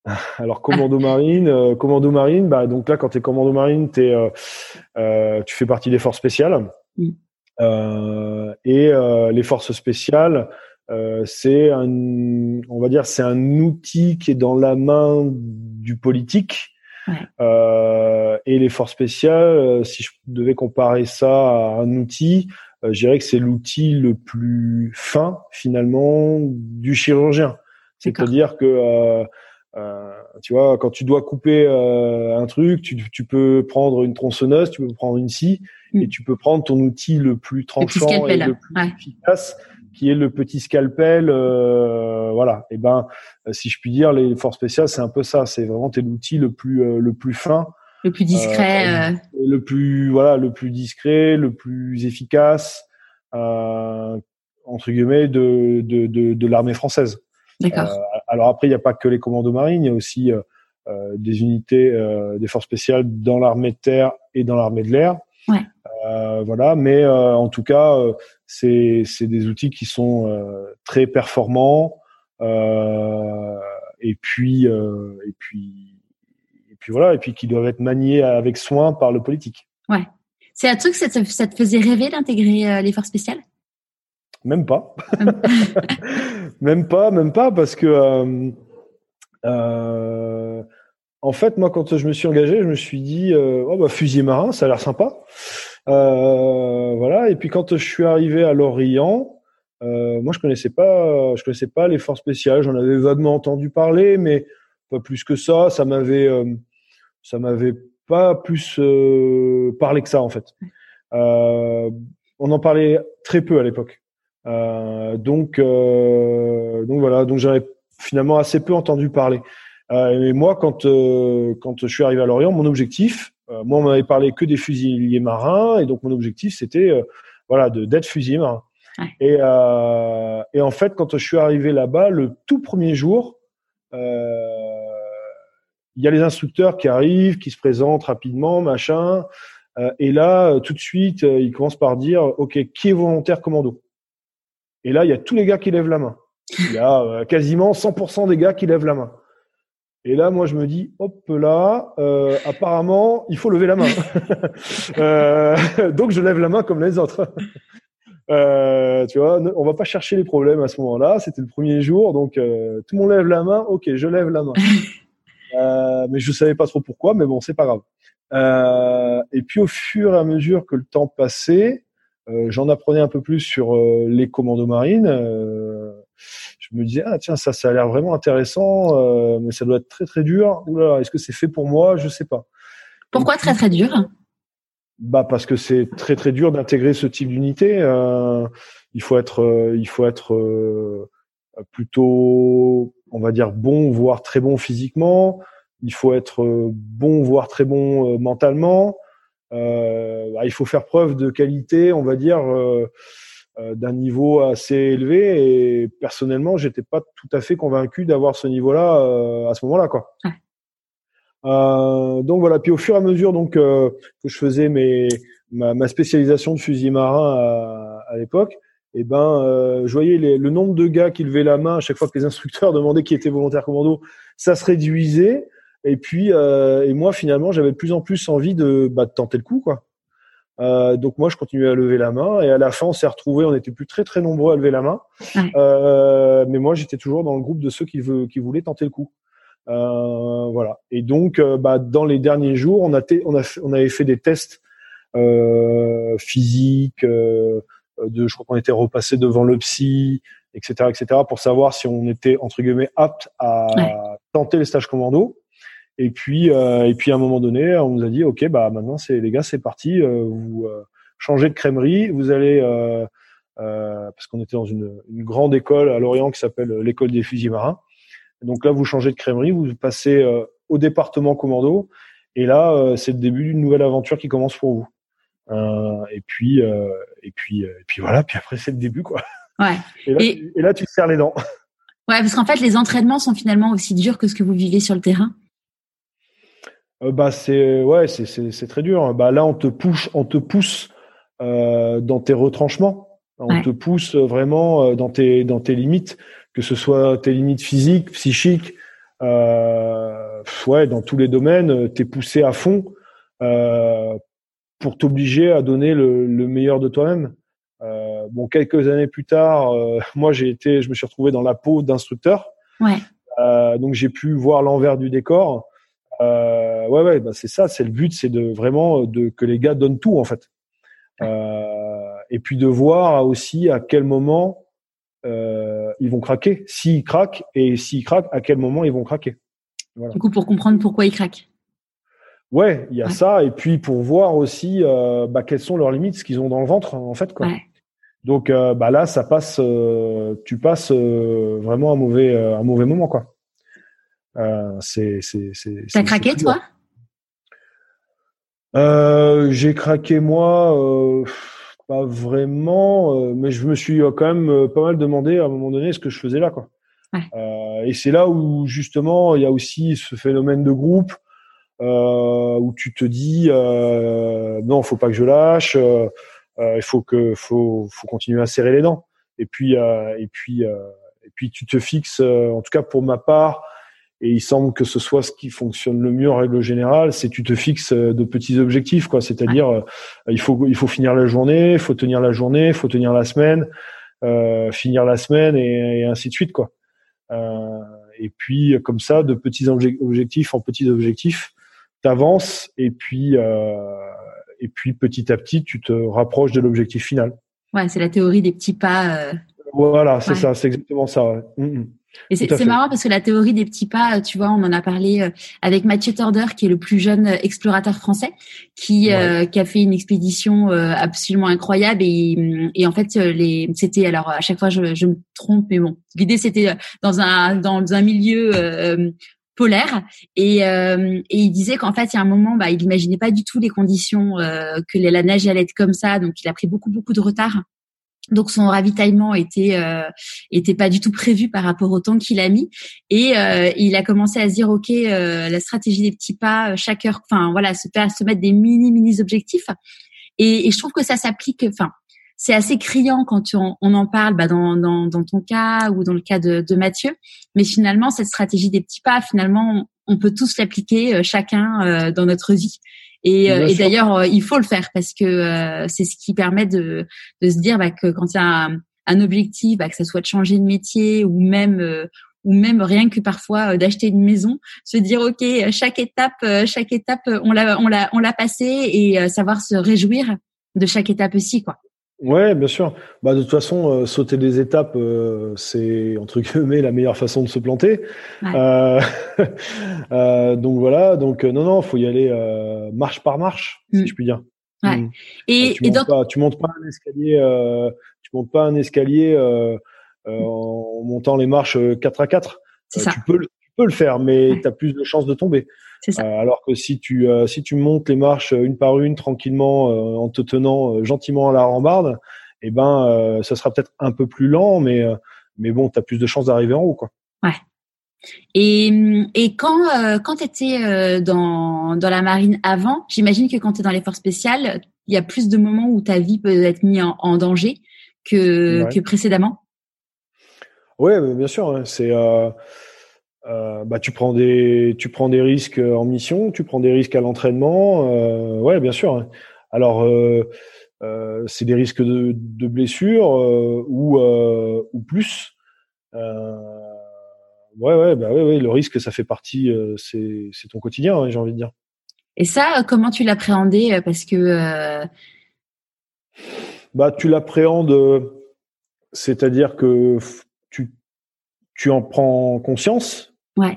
[laughs] Alors commando marine, euh, commando marine, bah donc là quand tu es commando marine, es, euh, euh, tu fais partie des forces spéciales. Mm. Euh, et euh, les forces spéciales, c'est un, on va dire, c'est un outil qui est dans la main du politique. Ouais. et les forces spéciales, si je devais comparer ça à un outil, je dirais que c'est l'outil le plus fin finalement du chirurgien. C'est-à-dire que euh, tu vois, quand tu dois couper euh, un truc, tu, tu, peux prendre une tronçonneuse, tu peux prendre une scie, mm. et tu peux prendre ton outil le plus tranchant et le plus efficace, qui est le petit scalpel. Euh, voilà. Et ben, si je puis dire, les forces spéciales, c'est un peu ça. C'est vraiment t'es l'outil le plus le plus fin, le plus discret, le plus voilà, le plus discret, le plus efficace entre guillemets de de, de, de l'armée française. D'accord. alors après, il n'y a pas que les commandos marines, il y a aussi des unités des forces spéciales dans l'armée de terre et dans l'armée de l'air. Ouais. Voilà, mais en tout cas, c'est c'est des outils qui sont très performants et puis et puis et puis voilà et puis qui doivent être maniés avec soin par le politique. Ouais. C'est un truc, ça te, ça te faisait rêver d'intégrer euh, les forces spéciales Même pas. [laughs] même pas, même pas, parce que euh, euh, en fait, moi, quand je me suis engagé, je me suis dit, oh bah fusil marin, ça a l'air sympa. Voilà. Et puis quand je suis arrivé à Lorient, moi, je connaissais pas, je connaissais pas les forces spéciales. J'en avais vaguement entendu parler, mais pas plus que ça. Ça m'avait, ça m'avait pas plus euh, parler que ça en fait. Euh, on en parlait très peu à l'époque. Euh, donc euh, donc voilà, donc j'avais finalement assez peu entendu parler. et moi, quand quand je suis arrivé à Lorient, mon objectif, moi on m'avait parlé que des fusiliers marins, et donc mon objectif c'était voilà de d'être fusilier marin. Et, et en fait, quand je suis arrivé là-bas, le tout premier jour, euh, il y a les instructeurs qui arrivent, qui se présentent rapidement, machin. Euh, et là, euh, tout de suite, euh, ils commencent par dire, OK, qui est volontaire commando? Et là, il y a tous les gars qui lèvent la main. Il y a quasiment 100% des gars qui lèvent la main. Et là, moi, je me dis, hop là, apparemment, il faut lever la main. [laughs] donc, je lève la main comme les autres. [laughs] tu vois, on va pas chercher les problèmes à ce moment-là. C'était le premier jour, donc tout le monde lève la main. Ok, je lève la main. [laughs] Euh, mais je savais pas trop pourquoi, mais bon, c'est pas grave. Euh, et puis au fur et à mesure que le temps passait, euh, j'en apprenais un peu plus sur euh, les commandos marines. Euh, je me disais ah tiens ça ça a l'air vraiment intéressant, mais ça doit être très très dur. Oula, est-ce que c'est fait pour moi? Je sais pas. Pourquoi très très dur? Bah parce que c'est très très dur d'intégrer ce type d'unité. il faut être il faut être plutôt on va dire bon voire très bon physiquement. Il faut être euh, bon voire très bon euh, mentalement. Euh, bah, il faut faire preuve de qualité, on va dire, d'un niveau assez élevé. Et personnellement, j'étais pas tout à fait convaincu d'avoir ce niveau-là à ce moment-là, quoi. donc voilà. Puis au fur et à mesure donc que je faisais mes ma, spécialisation de fusil marin à, à l'époque, et eh ben, euh, je voyais le nombre de gars qui levaient la main à chaque fois que les instructeurs [laughs] demandaient qui était volontaire commando, ça se réduisait. Et puis, euh, et moi finalement, j'avais de plus en plus envie de, bah, de tenter le coup, quoi. Euh, donc moi, je continuais à lever la main, et à la fin, on s'est retrouvés, on était plus très très nombreux à lever la main. Euh, mais moi, j'étais toujours dans le groupe de ceux qui, veut, qui voulaient tenter le coup. Euh, voilà. Et donc, euh, bah, dans les derniers jours, on a, on a, on avait fait des tests physiques. Euh, de, je crois qu'on était repassé devant le psy, etc., etc., pour savoir si on était entre guillemets apte à tenter les stages commando. Et puis, euh, et puis à un moment donné, on nous a dit, ok, bah maintenant c'est les gars, c'est parti, euh, vous changez de crèmerie, vous allez parce qu'on était dans une, une, grande école à Lorient qui s'appelle l'école des fusils marins. Donc là, vous changez de crèmerie, vous passez au département commando, et là, c'est le début d'une nouvelle aventure qui commence pour vous. Euh, et puis, euh, et puis, euh, et puis voilà. Puis après, c'est le début, quoi. Ouais. Et là, et... là, tu te serres les dents. Ouais, parce qu'en fait, les entraînements sont finalement aussi durs que ce que vous vivez sur le terrain. Euh, bah c'est ouais, c'est c'est très dur. Bah là, on te pousse, on te pousse euh, dans tes retranchements. On te pousse vraiment dans tes dans tes limites, que ce soit tes limites physiques, psychiques. Euh, ouais, dans tous les domaines, t'es poussé à fond euh, pour t'obliger à donner le, le, meilleur de toi-même. Euh, bon, quelques années plus tard, euh, [laughs] moi j'ai été, je me suis retrouvé dans la peau d'instructeur. Ouais. Euh, donc j'ai pu voir l'envers du décor. Euh, ouais, ouais, bah c'est ça, c'est le but, c'est de vraiment de que les gars donnent tout en fait. Euh, et puis de voir aussi à quel moment ils vont craquer, s'ils craquent et s'ils craquent, à quel moment ils vont craquer. Voilà. Du coup, pour comprendre pourquoi ils craquent. Ouais, il y a ça, et puis pour voir aussi euh, bah, quelles sont leurs limites, ce qu'ils ont dans le ventre en fait quoi. Donc euh, bah là, ça passe, euh, tu passes vraiment un mauvais un mauvais moment quoi. C'est c'est c'est. T'as craqué toi? J'ai craqué moi, pas vraiment, mais je me suis quand même pas mal demandé à un moment donné ce que je faisais là quoi. Euh, et c'est là où justement il y a aussi ce phénomène de groupe euh, où tu te dis euh, non, faut pas que je lâche, euh, il faut que faut faut continuer à serrer les dents. Et puis et puis et puis tu te fixes, en tout cas pour ma part, et il semble que ce soit ce qui fonctionne le mieux en règle générale, c'est tu te fixes de petits objectifs, quoi. C'est-à-dire, il faut il faut finir la journée, il faut tenir la journée, il faut tenir la semaine, euh, finir la semaine et, et, ainsi de suite, quoi. Euh, et puis comme ça, de petits objectifs en petits objectifs, t'avances et puis euh, et puis petit à petit, tu te rapproches de l'objectif final. Ouais, c'est la théorie des petits pas. Euh... Voilà, c'est ça, c'est exactement ça. Ouais. Mm, mm. Et c'est marrant parce que la théorie des petits pas, tu vois, on en a parlé euh, avec Mathieu Torder, qui est le plus jeune explorateur français, qui, euh, qui a fait une expédition euh, absolument incroyable. Et, et en fait, les, c'était alors à chaque fois je, je me trompe, mais bon, l'idée c'était dans un dans un milieu polaire. Et, euh, et il disait qu'en fait il y a un moment bah il imaginait pas du tout les conditions euh, que la neige allait être comme ça. Donc il a pris beaucoup beaucoup de retard donc son ravitaillement était euh, était pas du tout prévu par rapport au temps qu'il a mis et euh, il a commencé à se dire ok euh, la stratégie des petits pas chaque heure enfin voilà se faire se mettre des mini mini objectifs et, et je trouve que ça s'applique enfin c'est assez criant quand on, en parle bah, dans, dans, dans, ton cas ou dans le cas de, de Mathieu. Mais finalement, cette stratégie des petits pas, finalement, on peut tous l'appliquer euh, chacun euh, dans notre vie. Et, euh, et d'ailleurs, il faut le faire parce que c'est ce qui permet de, de se dire bah, que quand il y a un, un objectif, bah, que ça soit de changer de métier ou même ou même rien que parfois d'acheter une maison, se dire ok chaque étape, chaque étape on l'a on l'a on l'a passé et savoir se réjouir de chaque étape aussi quoi. Ouais, bien sûr. Bah de toute façon, euh, sauter des étapes, euh, c'est entre guillemets la meilleure façon de se planter. Euh, [laughs] euh, donc voilà. Donc non, non, faut y aller marche par marche, si mm. je puis dire. Ouais. Mm. Et, tu, montes pas, tu montes pas un escalier, tu montes pas un escalier en montant les marches 4 à 4. Ça. Tu peux, tu peux le faire, mais tu as plus de chances de tomber. Euh, alors que si tu euh, si tu montes les marches euh, une par une tranquillement en te tenant gentiment à la rambarde, eh ben ça sera peut-être un peu plus lent, mais mais bon, tu as plus de chances d'arriver en haut, quoi. Ouais. Et, et quand, quand tu étais dans, dans la marine avant, j'imagine que quand tu es dans les forces spéciales, il y a plus de moments où ta vie peut être mise en, danger que, que précédemment? Oui, bien sûr. Hein. C'est euh, bah, tu prends des tu prends des risques en mission, tu prends des risques à l'entraînement, euh, ouais bien sûr. Hein. Alors euh, euh, c'est des risques de, de blessures ou ou plus. ouais ouais bah ouais, ouais le risque ça fait partie c'est c'est ton quotidien hein, j'ai envie de dire. Et ça comment tu l'appréhendais parce que bah tu l'appréhendes c'est-à-dire que tu tu en prends conscience Ouais.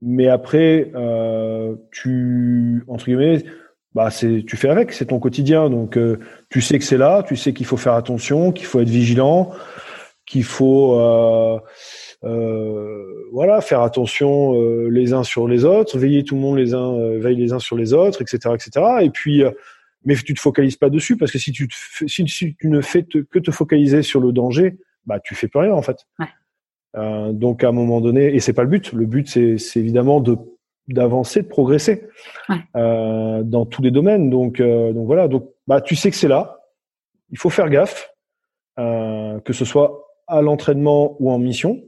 Mais après, euh, tu entre guillemets, bah c'est tu fais avec, c'est ton quotidien, donc euh, tu sais que c'est là, tu sais qu'il faut faire attention, qu'il faut être vigilant, qu'il faut euh, euh voilà faire attention euh, les uns sur les autres, veiller tout le monde les uns euh, veille les uns sur les autres, etc., etc. Et puis mais tu te focalises pas dessus parce que si tu te, si, si, tu ne fais que te focaliser sur le danger, bah tu fais plus rien en fait. Ouais. Euh, donc à un moment donné, et c'est pas le but. Le but c'est évidemment de d'avancer, de progresser ouais. euh, dans tous les domaines. Donc euh, donc voilà. Donc bah tu sais que c'est là. Il faut faire gaffe, euh, que ce soit à l'entraînement ou en mission.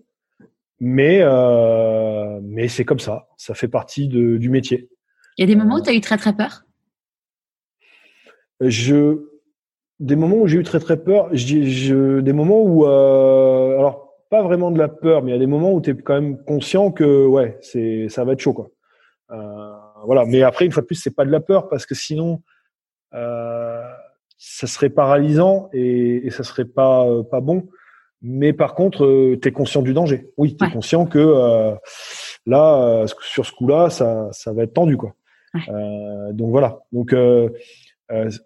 Mais euh, mais c'est comme ça. Ça fait partie de, du métier. Il y a des moments où tu as eu très très peur? Je des moments où j'ai eu très très peur. Je, je des moments où alors pas vraiment de la peur, mais il y a des moments où tu es quand même conscient que ouais, c'est ça va être chaud quoi. Euh, voilà, mais après une fois de plus, c'est pas de la peur parce que sinon euh, ça serait paralysant et, et ça serait pas euh, pas bon. Mais par contre, euh, tu es conscient du danger. Oui, tu es conscient que euh, là sur ce coup-là, ça ça va être tendu quoi. donc voilà. Donc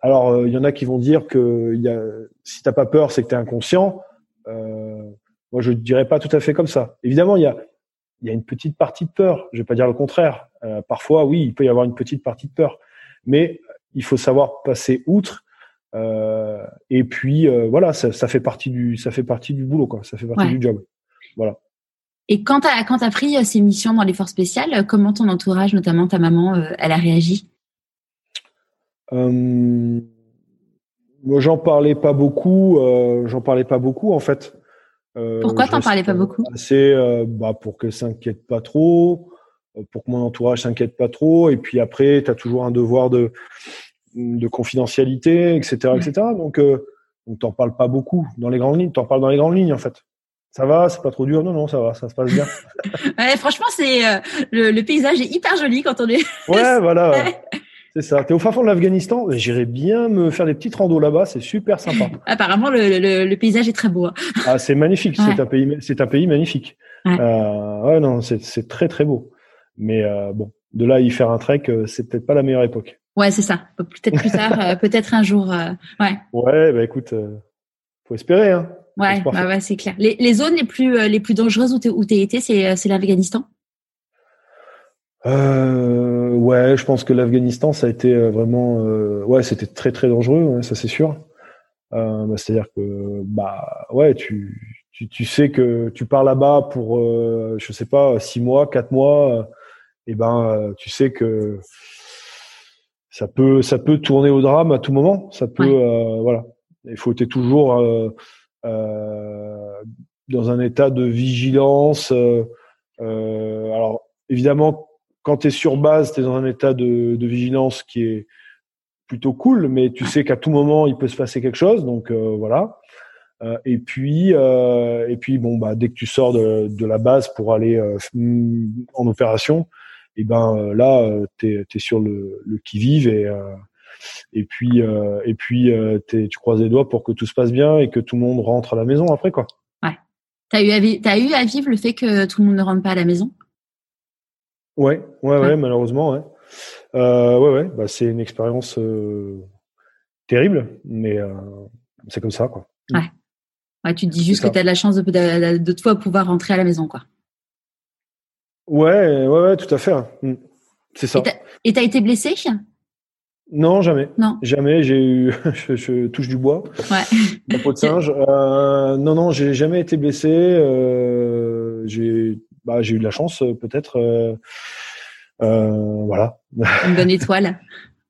alors il y en a qui vont dire que y a, si t'as pas peur, c'est que tu es inconscient. Euh, moi, je ne dirais pas tout à fait comme ça. Évidemment, il y a, il y a une petite partie de peur. Je vais pas dire le contraire. Euh, parfois, oui, il peut y avoir une petite partie de peur, mais il faut savoir passer outre. Euh, et puis euh, voilà, ça, ça, fait partie du, ça fait partie du boulot, quoi. Ça fait partie du job. Voilà. Et quand tu as, pris ces missions dans les forces spéciales, comment ton entourage, notamment ta maman, elle a réagi? Euh, Moi, j'en parlais pas beaucoup. j'en parlais pas beaucoup, en fait. Pourquoi t'en parlais pas beaucoup? C'est bah, pour qu'elle s'inquiète pas trop, pour que mon entourage s'inquiète pas trop. Et puis après, tu as toujours un devoir de, de confidentialité, etc., etc. Donc, euh, on t'en parle pas beaucoup dans les grandes lignes. T'en parles dans les grandes lignes, en fait. Ça va, c'est pas trop dur? Non, non, ça va, ça se passe bien. [laughs] ouais, franchement, c'est euh, le, paysage est hyper joli quand on est. ouais, [laughs] voilà. C'est ça. T'es au fin fond de l'Afghanistan? J'irais bien me faire des petites randos là-bas. C'est super sympa. [laughs] Apparemment, le, le, paysage est très beau. Hein. Ah, c'est magnifique. C'est un pays, c'est un pays magnifique. Ouais, euh, ouais non, c'est très très beau. Mais euh, bon, de là à y faire un trek, euh, c'est peut-être pas la meilleure époque. Ouais, c'est ça. Peut-être plus tard, euh, peut-être un jour. Euh, ouais. Ouais, bah écoute, euh, faut espérer. Hein. Ouais, bah ouais, c'est clair. Les, les, zones les plus les plus dangereuses où tu où t'es été, c'est c'est l'Afghanistan? Euh, ouais, je pense que l'Afghanistan, ça a été vraiment, ouais, c'était très très dangereux, ça c'est sûr. Bah, C'est-à-dire que, bah, ouais, tu, tu, tu sais que tu pars là-bas pour, je sais pas, six mois, quatre mois, et ben, tu sais que ça peut ça peut tourner au drame à tout moment. Ça peut euh, voilà. Il faut être toujours euh, euh, dans un état de vigilance. alors évidemment, quand tu es sur base, tu es dans un état de, vigilance qui est plutôt cool, mais tu sais qu'à tout moment il peut se passer quelque chose. Donc voilà. et puis et puis bon bah dès que tu sors de, de la base pour aller en opération, et ben euh, là euh, tu es, sur le, le qui vive et euh, et puis et puis tu croises les doigts pour que tout se passe bien et que tout le monde rentre à la maison après quoi. Ouais. À, as eu à vivre le fait que tout le monde ne rentre pas à la maison? Ouais, ouais, ouais, malheureusement, ouais. Euh, ouais, ouais, bah, c'est une expérience terrible, mais c'est comme ça, quoi. Ouais. ouais tu te dis juste que tu as de la chance de, de, de, toi pouvoir rentrer à la maison, quoi. Ouais, ouais, ouais, tout à fait. Hein. Mm. C'est ça. Et t'as été blessé? Non, jamais. Non. Jamais. J'ai eu, [laughs] je, touche du bois. Ouais. peau de singe. Euh, non, non, j'ai jamais été blessé. Euh, j'ai, bah, j'ai eu de la chance, peut-être. Euh, euh voilà. Une bonne [laughs] étoile.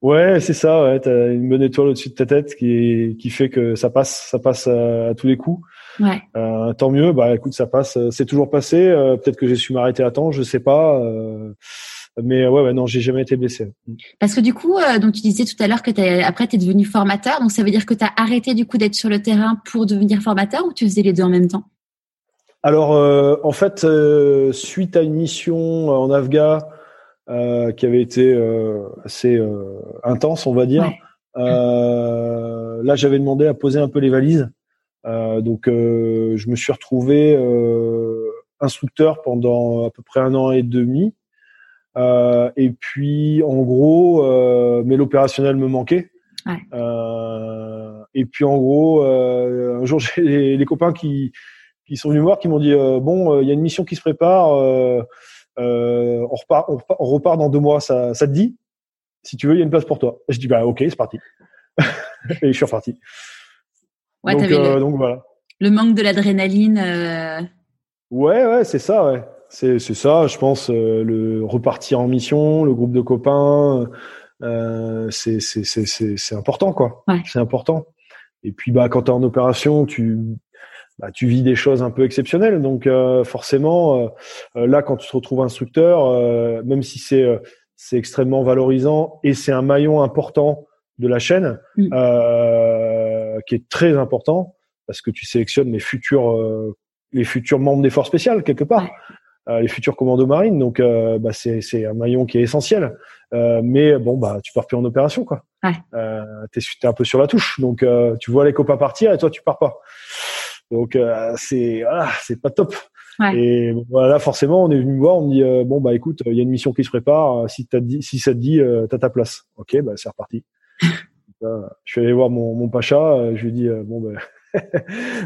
ouais, c'est ça. Ouais, t'as une bonne étoile au-dessus de ta tête qui qui fait que ça passe, ça passe à tous les coups. Ouais. Euh, tant mieux. Bah écoute, ça passe. C'est toujours passé. Euh, peut-être que j'ai su m'arrêter à temps. Je sais pas. Euh, mais ouais, ouais, non, j'ai jamais été blessé. Parce que du coup, donc tu disais tout à l'heure que as, après tu es devenu formateur. Donc ça veut dire que tu as arrêté du coup d'être sur le terrain pour devenir formateur ou tu faisais les deux en même temps? Alors en fait, suite à une mission en Afghan qui avait été assez intense, on va dire. là, j'avais demandé à poser un peu les valises euh, donc, euh, je me suis retrouvé euh, instructeur pendant à peu près un an et demi. Euh, et puis, en gros, euh, mais l'opérationnel me manquait. Ouais. Euh, et puis, en gros, un jour, [laughs] j'ai les, les, copains qui, qui sont venus voir, qui m'ont dit bon, il y a une mission qui se prépare. on repart, on, repart, on repart dans deux mois. Ça, ça te dit? Si tu veux, il y a une place pour toi. Je dis bah ok, c'est parti. [laughs] et je suis reparti. Ouais, donc, euh, le, donc voilà. Le manque de l'adrénaline. Euh... Ouais, ouais, c'est ça, ouais. C'est, c'est ça, je pense, euh, le repartir en mission, le groupe de copains, euh, c'est, c'est, c'est, c'est, c'est important, quoi. Ouais. C'est important. Et puis, bah, quand tu es en opération, tu, bah, tu vis des choses un peu exceptionnelles. Donc, euh, forcément, euh, là, quand tu te retrouves instructeur, même si c'est, c'est extrêmement valorisant et c'est un maillon important de la chaîne, mm. euh, qui est très important parce que tu sélectionnes les futurs euh, les futurs membres des forces spéciales quelque part, euh, les futurs commandos marines. Donc euh, bah, c'est c'est un maillon qui est essentiel. Euh, mais bon bah tu pars plus en opération quoi. Ouais. t'es es un peu sur la touche. Donc tu vois les copains partir et toi tu pars pas. Donc c'est voilà, c'est pas top. Ouais. Et voilà, forcément, on est venu me voir, on me dit bon bah écoute, il y a une mission qui se prépare. Si t'as dit, si ça te dit, t'as ta place. Ok, bah c'est reparti [laughs] je suis allé voir mon, mon pacha, euh, je lui ai dit euh, bon ben [laughs]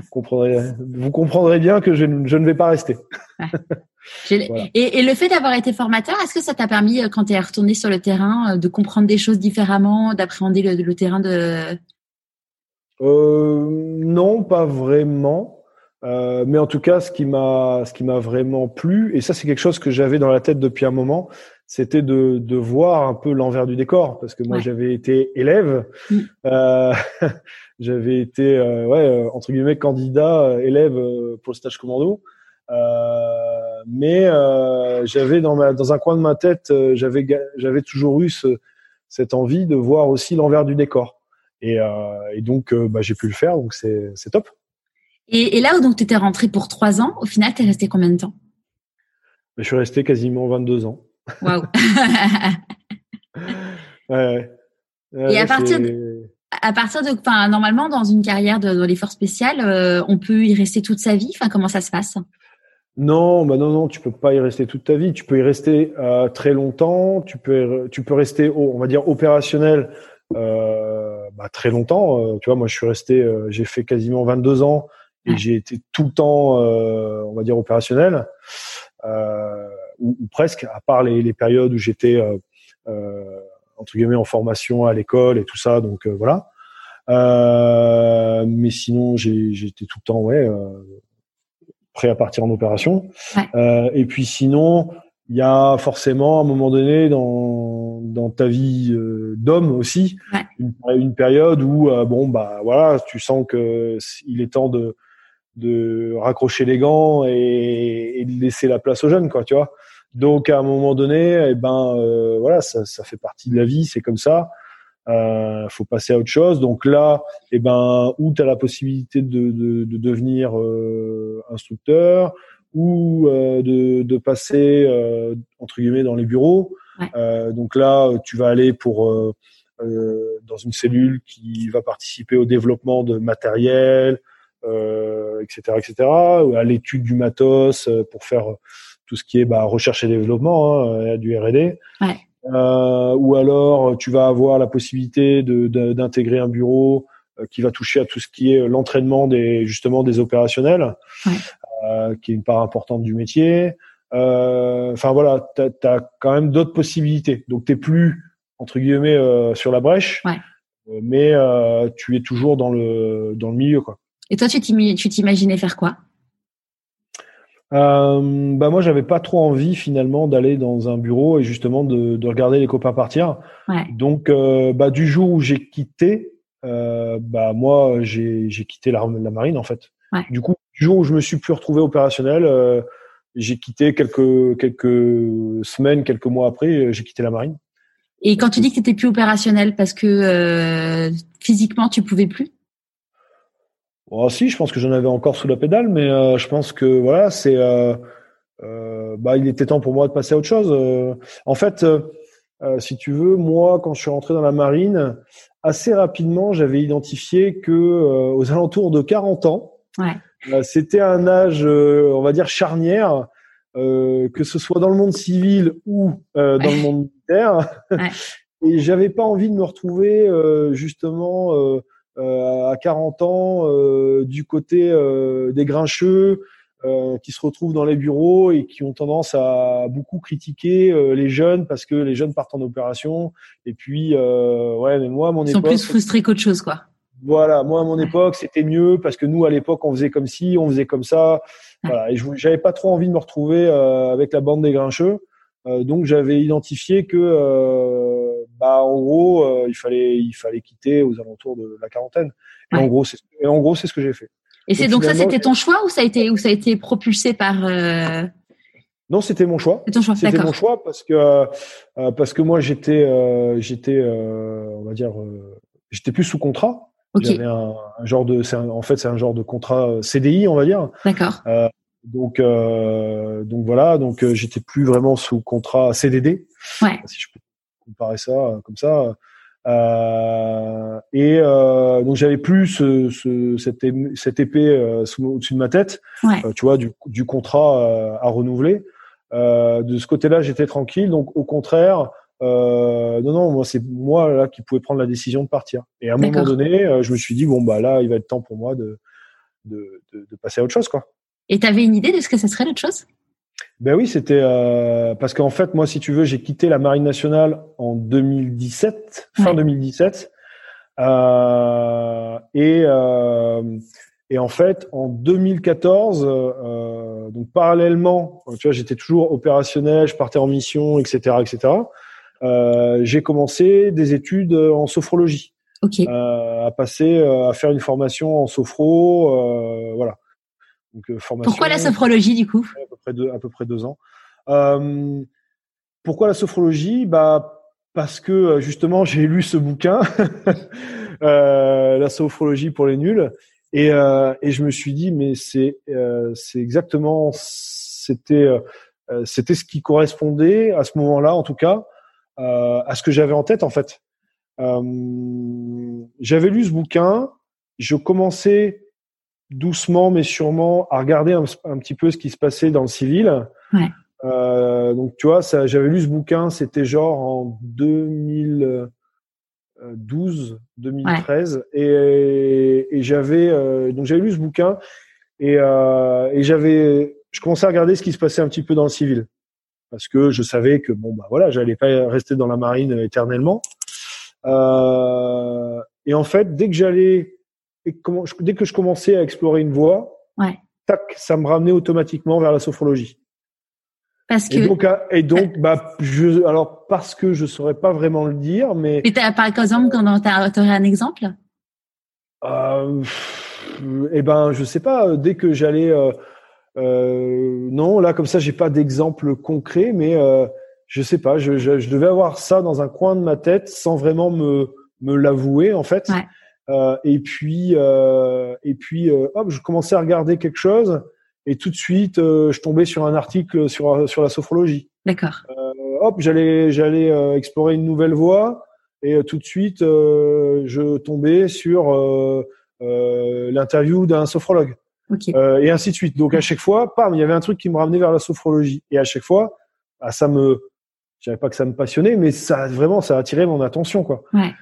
vous comprendrez, vous comprendrez bien que je, je ne vais pas rester. [laughs] et, et, le fait d'avoir été formateur, est-ce que ça t'a permis, euh, quand tu es retourné sur le terrain, de comprendre des choses différemment, d'appréhender le, le, terrain de euh, Non, pas vraiment. Euh, mais en tout cas, ce qui m'a, ce qui m'a vraiment plu, et ça c'est quelque chose que j'avais dans la tête depuis un moment, c'était de, de voir un peu l'envers du décor, parce que moi j'avais été élève, mm. euh, [laughs] j'avais été euh, ouais euh, entre guillemets candidat euh, élève pour le stage commando, mais j'avais dans ma dans un coin de ma tête, j'avais j'avais toujours eu ce, cette envie de voir aussi l'envers du décor, et, et donc bah, j'ai pu le faire, donc c'est c'est top. Et, et là, donc, tu étais rentré pour trois ans. Au final, tu es resté combien de temps? Je suis resté quasiment 22 ans. Waouh [laughs] ouais, ouais. Et à partir de, à partir de, enfin, normalement, dans une carrière de, dans les forces spéciales, euh, on peut y rester toute sa vie? Enfin, comment ça se passe? Non, bah non, non, tu peux pas y rester toute ta vie. Tu peux y rester euh, très longtemps. Tu peux, tu peux rester, on va dire, opérationnel euh, bah, très longtemps. Euh, tu vois, moi, je suis resté, euh, j'ai fait quasiment 22 ans et j'ai été tout le temps, euh, on va dire, opérationnel, euh, ou, ou, presque, à part les, les périodes où j'étais euh, euh entre guillemets en formation à l'école et tout ça. Donc euh, voilà. mais sinon, j'étais tout le temps, ouais, prêt à partir en opération. Ouais. et puis sinon, il y a forcément à un moment donné dans dans ta vie euh, d'homme aussi ouais. une, une, période où euh, bon bah voilà tu sens que il est temps de de raccrocher les gants et, et, de laisser la place aux jeunes, quoi, tu vois. Donc à un moment donné, eh ben euh, voilà, ça, ça fait partie de la vie, c'est comme ça. Euh, faut passer à autre chose. Donc là, eh ben où tu as la possibilité de, de, de devenir euh, instructeur ou euh, de, de passer euh, entre guillemets dans les bureaux. Ouais. Euh, donc là, tu vas aller pour dans une cellule qui va participer au développement de matériel, euh, etc., etc., à l'étude du matos euh, pour faire tout ce qui est bah, recherche et développement, hein, du R&D. Ouais. Euh, ou alors tu vas avoir la possibilité d'intégrer de, un bureau qui va toucher à tout ce qui est l'entraînement des justement des opérationnels, ouais. Euh, qui est une part importante du métier. Enfin voilà, tu as, quand même d'autres possibilités. Donc t'es plus entre guillemets sur la brèche, ouais. mais tu es toujours dans le dans le milieu quoi. Et toi, tu t'imaginais faire quoi? Euh, bah moi, j'avais pas trop envie finalement d'aller dans un bureau et justement de, de regarder les copains partir. Ouais. Donc, euh, bah du jour où j'ai quitté, euh, bah moi j'ai quitté la, la, marine en fait. Ouais. Du coup, du jour où je me suis plus retrouvé opérationnel, euh, j'ai quitté quelques quelques semaines, quelques mois après, j'ai quitté la marine. Et quand tu dis que tu étais plus opérationnel parce que euh, physiquement tu pouvais plus? Oh, si, je pense que j'en avais encore sous la pédale, mais euh, je pense que voilà, c'est, euh, euh, bah, il était temps pour moi de passer à autre chose. Euh, en fait, euh, si tu veux, moi, quand je suis rentré dans la marine, assez rapidement, j'avais identifié que aux alentours de 40 ans, ouais. c'était un âge, on va dire charnière, que ce soit dans le monde civil ou dans ouais. le monde militaire. Ouais. [laughs] Et j'avais pas envie de me retrouver justement euh, à 40 ans euh, du côté euh, des grincheux qui se retrouvent dans les bureaux et qui ont tendance à beaucoup critiquer les jeunes parce que les jeunes partent en opération. Et puis, ouais, mais moi, mon Ils époque, sont plus frustrés qu'autre chose, quoi. Voilà, moi à mon époque c'était mieux parce que nous à l'époque on faisait comme ci, on faisait comme ça. Voilà, et je j'avais pas trop envie de me retrouver euh, avec la bande des grincheux, euh, donc j'avais identifié que euh, bah en gros euh, il fallait il fallait quitter aux alentours de la quarantaine. Et Ouais. en gros c'est et en gros c'est ce que j'ai fait. Et c'est Donc, donc ça, c'était ton choix ou ça a été ou ça a été propulsé par euh... Non, c'était mon choix. C'était mon choix parce que euh, parce que moi j'étais euh, j'étais euh, on va dire euh, j'étais plus sous contrat. Ok, J'avais un, un genre de un- en fait c'est un genre de contrat euh, CDI on va dire. d'accord. Donc euh, donc voilà donc euh, j'étais plus vraiment sous contrat CDD. Ouais. Si je peux comparer ça euh, comme ça. Euh, et euh, donc j'avais plus ce, ce, cette, épée euh, au-dessus de ma tête, Ouais. euh, tu vois, du, du contrat euh, à renouveler. Euh, de ce côté-là, j'étais tranquille. Donc au contraire, euh, non, non, moi c'est moi là qui pouvais prendre la décision de partir. Et à un moment donné, euh, je me suis dit bon bah là, il va être temps pour moi de de, de, de passer à autre chose, quoi. Et t'avais une idée de ce que ça serait l'autre chose? Ben oui, c'était euh, parce qu'en fait, moi, si tu veux, j'ai quitté la Marine nationale en 2017, fin Ouais. 2017, euh, et euh, Et en fait, en 2014, euh, donc parallèlement, tu vois, j'étais toujours opérationnel, je partais en mission, etc., etc. Euh, j'ai commencé des études en sophrologie. Ok. Euh, à passer, euh, à faire une formation en sophro, euh, voilà. Donc, formation. Pourquoi la sophrologie du coup? À peu près deux, à peu près deux ans. pourquoi la sophrologie? Bah parce que justement j'ai lu ce bouquin, [laughs] la sophrologie pour les nuls, et, euh, et je me suis dit, mais c'est euh, c'est exactement c'était euh, c'était ce qui correspondait à ce moment-là, en tout cas, euh, à ce que j'avais en tête en fait. j'avais lu ce bouquin, je commençais doucement mais sûrement à regarder un, un, petit peu ce qui se passait dans le civil. Ouais. Euh, donc tu vois, ça, j'avais lu ce bouquin, c'était genre en 2000, 12, 2013, et, et j'avais euh, donc j'avais lu ce bouquin et, euh, et j'avais je commençais à regarder ce qui se passait un petit peu dans le civil parce que je savais que bon bah voilà j'allais pas rester dans la marine éternellement. Euh, et en fait dès que j'allais dès que je commençais à explorer une voie ouais. tac ça me ramenait automatiquement vers la sophrologie. Parce que et donc, et donc bah je alors parce que je saurais pas vraiment le dire mais et par exemple quand aurais un exemple? Euh, eh ben je sais pas. Dès que j'allais euh, non là comme ça j'ai pas d'exemple concret mais euh, je sais pas je, je, je, devais avoir ça dans un coin de ma tête sans vraiment me me l'avouer en fait ouais. euh, et puis euh, et puis euh, hop je commençais à regarder quelque chose et tout de suite euh, je tombais sur un article sur sur la sophrologie. D'accord. Euh, hop, j'allais j'allais euh, explorer une nouvelle voie et tout de suite je tombais sur l'interview d'un sophrologue. Okay. et ainsi de suite. Donc à chaque fois, pam, il y avait un truc qui me ramenait vers la sophrologie. Et à chaque fois, bah, ça me, je savais pas que ça me passionnait, mais ça vraiment, ça a attiré mon attention, quoi. Ouais.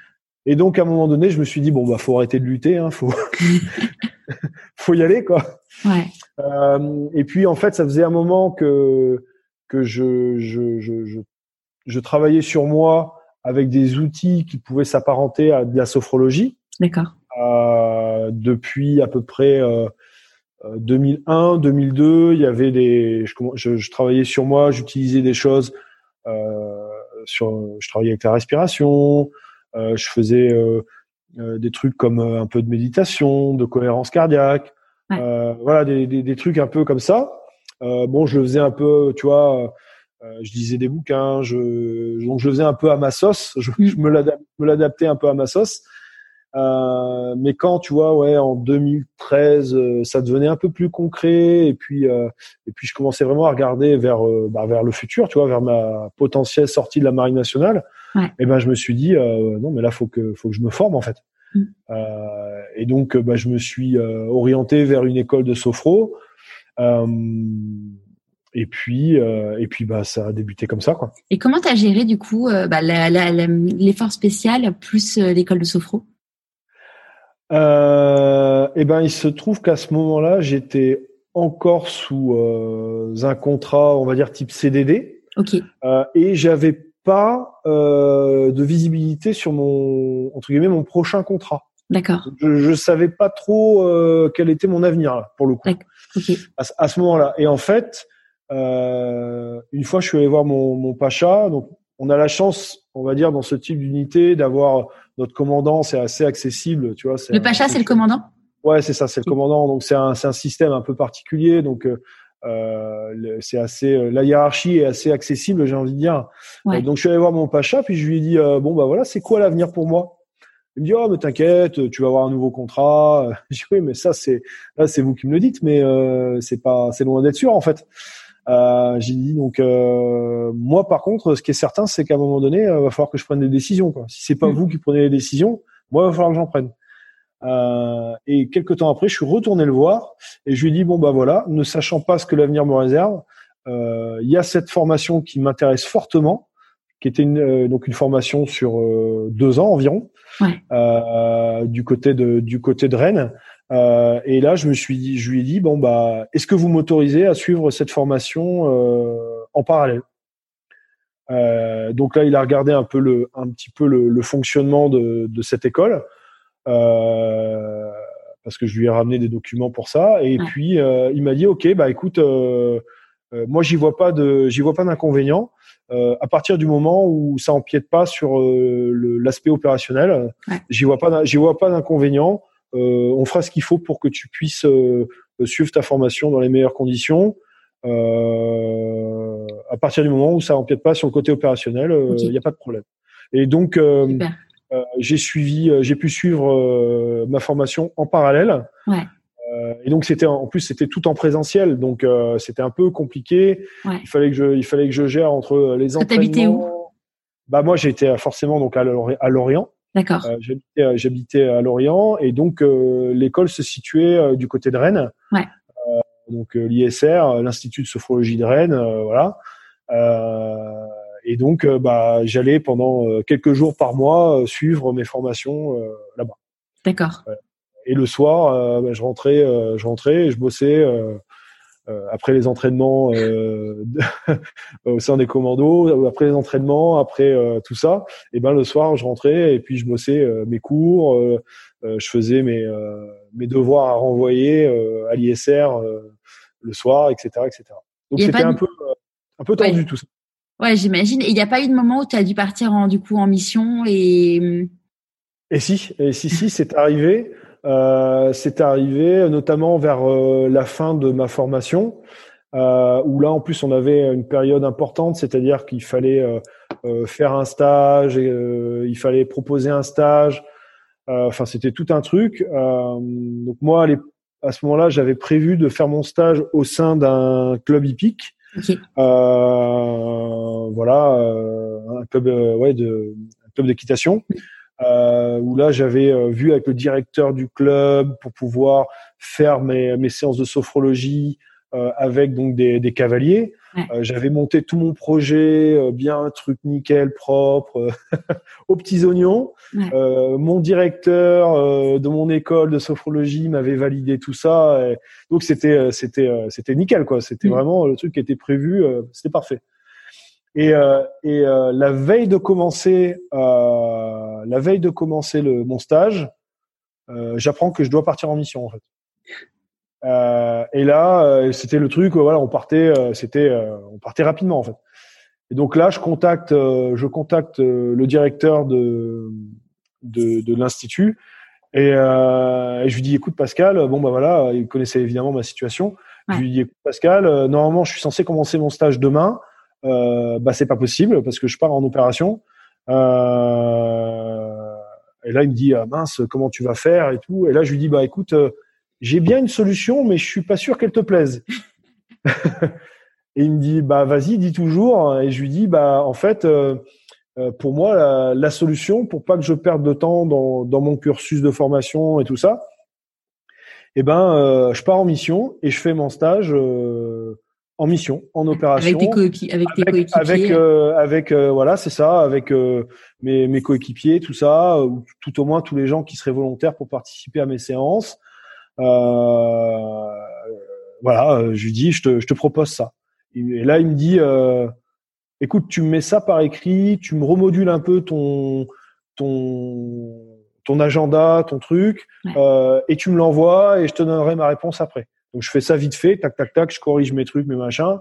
Et donc à un moment donné, je me suis dit bon bah faut arrêter de lutter, hein, faut [laughs] [laughs] faut y aller quoi. Ouais. Euh, et puis en fait, ça faisait un moment que que je je, je je je travaillais sur moi avec des outils qui pouvaient s'apparenter à de la sophrologie. D'accord. Euh, depuis à peu près euh, 2001, 2002, il y avait des je, je, je travaillais sur moi, j'utilisais des choses euh, sur je travaillais avec la respiration, euh, je faisais euh, euh, des trucs comme un peu de méditation, de cohérence cardiaque, ouais. voilà, des, des, des, trucs un peu comme ça. bon, je le faisais un peu, tu vois. je lisais des bouquins, je, donc je le faisais un peu à ma sauce, je, mm. je me l'adaptais un peu à ma sauce. Euh, mais quand tu vois, ouais, en 2013, euh, ça devenait un peu plus concret, et puis euh, et puis je commençais vraiment à regarder vers bah, vers le futur, tu vois, vers ma potentielle sortie de la marine nationale. Ouais. Et ben je me suis dit non, mais là faut que faut que je me forme en fait. Mm. et donc bah, je me suis orienté vers une école de sophro. et puis, et puis, bah, ça a débuté comme ça, quoi. Et comment t'as géré du coup bah, l'effort spécial plus l'école de sophro? Euh, Eh ben, il se trouve qu'à ce moment-là, j'étais encore sous euh, un contrat, on va dire type CDD. Ok. Euh, et j'avais pas euh, de visibilité sur mon entre guillemets mon prochain contrat. D'accord. Je, je savais pas trop euh, quel était mon avenir là, pour le coup. Okay. À, à, ce moment-là. Et en fait, euh, une fois, je suis allé voir mon, mon pacha. Donc, on a la chance, on va dire, dans ce type d'unité, d'avoir notre commandant, c'est assez accessible, tu vois. Le Pacha, c'est le commandant? Ouais, c'est ça, c'est le commandant. Donc c'est un, c'est un système un peu particulier. Donc euh, euh c'est assez, euh, la hiérarchie est assez accessible, j'ai envie de dire. Ouais. donc je suis allé voir mon Pacha, puis je lui ai dit euh, bon bah voilà, c'est quoi l'avenir pour moi? Il me dit oh mais t'inquiète, tu vas avoir un nouveau contrat. [laughs] Je dis oui mais ça c'est là c'est vous qui me le dites, mais c'est pas, c'est loin d'être sûr en fait. Euh, j'ai dit donc euh, moi par contre, ce qui est certain, c'est qu'à un moment donné, il euh, va falloir que je prenne des décisions. Quoi. Si c'est pas mm. vous qui prenez les décisions, moi, il va falloir que j'en prenne. Euh, et quelques temps après, je suis retourné le voir et je lui ai dit bon bah voilà, ne sachant pas ce que l'avenir me réserve, euh, il y a cette formation qui m'intéresse fortement, qui était une, donc une formation sur deux ans environ, ouais. du côté de du côté de Rennes. Euh, et là, je me suis dit, je lui ai dit, bon bah, est-ce que vous m'autorisez à suivre cette formation euh, en parallèle? Euh, Donc là, il a regardé un peu le, un petit peu le, le fonctionnement de, de cette école, parce parce que je lui ai ramené des documents pour ça. Et puis il m'a dit ok bah écoute moi j'y vois pas de j'y vois pas d'inconvénient à partir du moment où ça empiète pas sur l'aspect opérationnel. J'y vois pas j'y vois pas d'inconvénient. On fera ce qu'il faut pour que tu puisses suivre ta formation dans les meilleures conditions. Euh, à partir du moment où ça empiète pas sur le côté opérationnel, il euh, n'y a pas de problème. Et donc, euh, j'ai suivi, j'ai pu suivre ma formation en parallèle. Ouais. et donc c'était en plus c'était tout en présentiel, donc c'était un peu compliqué. Ouais. Il fallait que je, il fallait que je gère entre les entraînements. où Bah moi j'étais forcément donc à Lorient. D'accord. j'habitais, à Lorient et donc l'école se situait du côté de Rennes. Ouais donc euh, l'ISR, l'Institut de sophrologie de Rennes, euh, voilà. Euh, et donc, bah, j'allais pendant quelques jours par mois suivre mes formations là-bas. D'accord. Et le soir, bah, je rentrais, je rentrais et je bossais. Après les entraînements [laughs] au sein des commandos, après les entraînements, après tout ça, et ben le soir je rentrais et puis je bossais mes cours, je faisais mes mes devoirs à renvoyer à l'ISR le soir, etc., etc. Donc c'était un peu un peu tendu tout ça. Ouais, j'imagine. Et il n'y a pas eu de moment où tu as dû partir en du coup en mission et et si, et si, si, c'est arrivé. Euh, c'est arrivé notamment vers euh, la fin de ma formation, euh, où là en plus on avait une période importante, c'est-à-dire qu'il fallait euh, euh faire un stage, et, euh, il fallait proposer un stage. Enfin, c'était tout un truc. donc moi, les, à ce moment-là, j'avais prévu de faire mon stage au sein d'un club hippique. Euh, voilà, euh, un club, ouais, de, un club d'équitation. Euh, où là j'avais euh, vu avec le directeur du club pour pouvoir faire mes, mes séances de sophrologie euh, avec donc des, des cavaliers. Euh, j'avais monté tout mon projet, euh, bien un truc nickel, propre, [laughs] aux petits oignons. mon directeur de mon école de sophrologie m'avait validé tout ça. donc c'était c'était c'était nickel quoi. C'était mm. vraiment le truc qui était prévu. c'était parfait. Et, et la veille de commencer, la veille de commencer le, mon stage, j'apprends que je dois partir en mission en fait. Euh, et là, euh, c'était le truc, voilà, on partait, euh, c'était, on partait rapidement en fait. Et donc là, je contacte, je contacte le directeur de de, de l'institut et, et, je lui dis, écoute Pascal, bon bah voilà, il connaissait évidemment ma situation. Je lui dis, écoute Pascal, normalement, je suis censé commencer mon stage demain. Euh, bah c'est pas possible parce que je pars en opération. Euh, et là, il me dit, ah, mince, comment tu vas faire et tout. Et là, je lui dis, bah écoute j'ai bien une solution, mais je suis pas sûr qu'elle te plaise. [laughs] et il me dit, bah vas-y, dis toujours. Et je lui dis, bah en fait, euh, euh, pour moi, la, solution, pour pas que je perde de temps dans, mon cursus de formation et tout ça, eh ben, euh, je pars en mission et je fais mon stage en mission, en opération. Avec tes, avec tes coéquipiers. Avec, avec voilà, c'est ça, avec mes, mes coéquipiers, tout ça, ou tout au moins tous les gens qui seraient volontaires pour participer à mes séances. Euh, voilà, je lui dis, je te, je te propose ça. Et là, il me dit, euh, écoute, tu me mets ça par écrit, tu me remodules un peu ton ton ton agenda, ton truc, euh, et tu me l'envoies et je te donnerai ma réponse après. Donc je fais ça vite fait, tac tac tac, je corrige mes trucs, mes machins,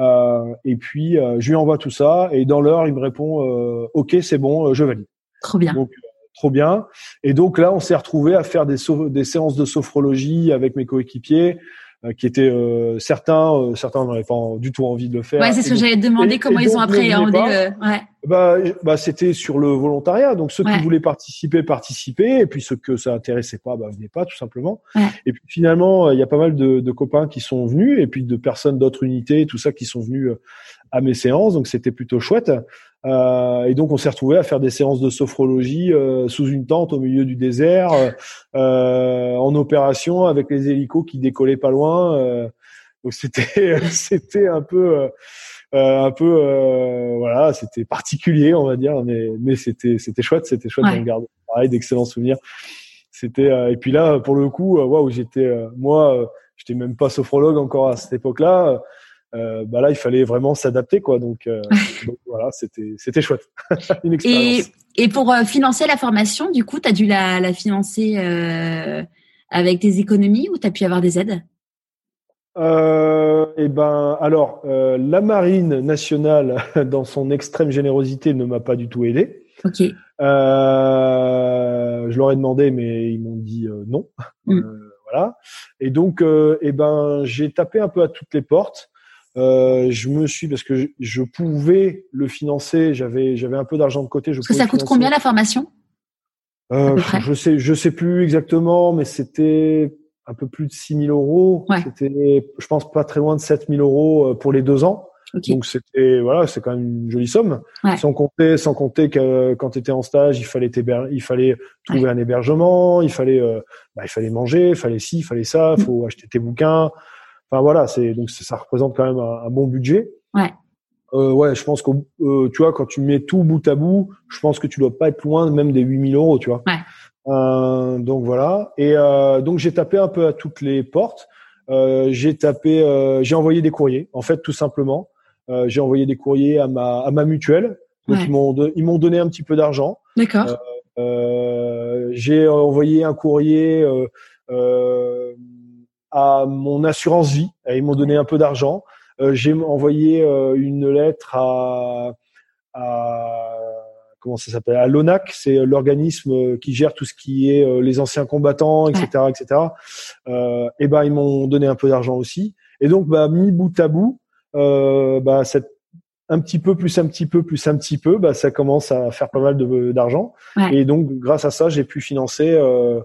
euh, et puis euh, je lui envoie tout ça et dans l'heure il me répond euh, ok c'est bon, je valide. Trop bien. Donc trop bien. Et donc là, on s'est retrouvé à faire des, des séances de sophrologie avec mes coéquipiers. Euh, qui étaient euh, certains, euh, certains n'avaient pas du tout envie de le faire. Ouais, c'est ce que j'allais te demander, comment ils ont appréhendé le. Ouais. Bah, bah c'était sur le volontariat. Donc ceux qui voulaient participer, participaient, et puis ceux que ça intéressait pas, bah venaient pas tout simplement. Ouais. Et puis finalement, il y a pas mal de, de, copains qui sont venus, et puis de personnes d'autres unités, tout ça, qui sont venus à mes séances. Donc c'était plutôt chouette. Euh, et donc on s'est retrouvé à faire des séances de sophrologie euh, sous une tente au milieu du désert, euh, en opération avec les hélicos qui décollaient pas loin. Euh, donc c'était [laughs] c'était un peu un peu voilà, c'était particulier on va dire, mais mais c'était c'était chouette, c'était chouette ouais. garde pareil d'excellents souvenirs. C'était et puis là pour le coup waouh j'étais moi j'étais même pas sophrologue encore à cette époque-là. Euh, bah là il fallait vraiment s'adapter quoi. Donc, euh, [laughs] donc voilà c'était c'était chouette. [laughs] Une expérience. et, et pour euh, financer la formation du coup tu as dû la, la financer euh, avec des économies ou tu as pu avoir des aides? euh, Eh ben, alors, euh, la marine nationale, [laughs] dans son extrême générosité, ne m'a pas du tout aidé. Ok. Euh, je leur ai demandé, mais ils m'ont dit euh, non. Mm. Euh, voilà. Et donc, euh, eh ben, j'ai tapé un peu à toutes les portes. Euh, je me suis parce que je, je pouvais le financer. J'avais j'avais un peu d'argent de côté. Je Parce que ça coûte financer. combien la formation? Euh, je sais, je sais plus exactement, mais c'était un peu plus de 6 000 euros. Ouais. C'était, je pense, pas très loin de 7 000 euros euh, pour les deux ans. Ok. Donc c'était, voilà, c'est quand même une jolie somme. Ouais. Sans compter, sans compter que euh, quand tu étais en stage, il fallait il fallait trouver un hébergement, il fallait, euh, bah, il fallait manger, il fallait ci, il fallait ça, il faut acheter tes bouquins. Enfin voilà, c'est donc ça représente quand même un, un bon budget. Ouais. Euh, ouais, je pense que euh, tu vois quand tu mets tout bout à bout, je pense que tu dois pas être loin même des 8000 euros, tu vois. Ouais. Euh, donc voilà. Et euh, donc j'ai tapé un peu à toutes les portes. Euh, j'ai tapé, euh, j'ai envoyé des courriers. En fait, tout simplement, euh, j'ai envoyé des courriers à ma à ma mutuelle. Donc Ouais. ils m'ont ils m'ont donné un petit peu d'argent. D'accord. Euh, j'ai envoyé un courrier euh, euh, à mon assurance vie. Et Ils m'ont donné un peu d'argent. Euh, j'ai envoyé une lettre à, à comment ça s'appelle à l'ONAC, c'est l'organisme qui gère tout ce qui est euh, les anciens combattants, etc., etc. Euh, et ben ils m'ont donné un peu d'argent aussi. Et donc bah mis bout à bout, euh, bah cette un petit peu plus un petit peu plus un petit peu, bah ça commence à faire pas mal de d'argent. Ouais. Et donc grâce à ça, j'ai pu financer euh,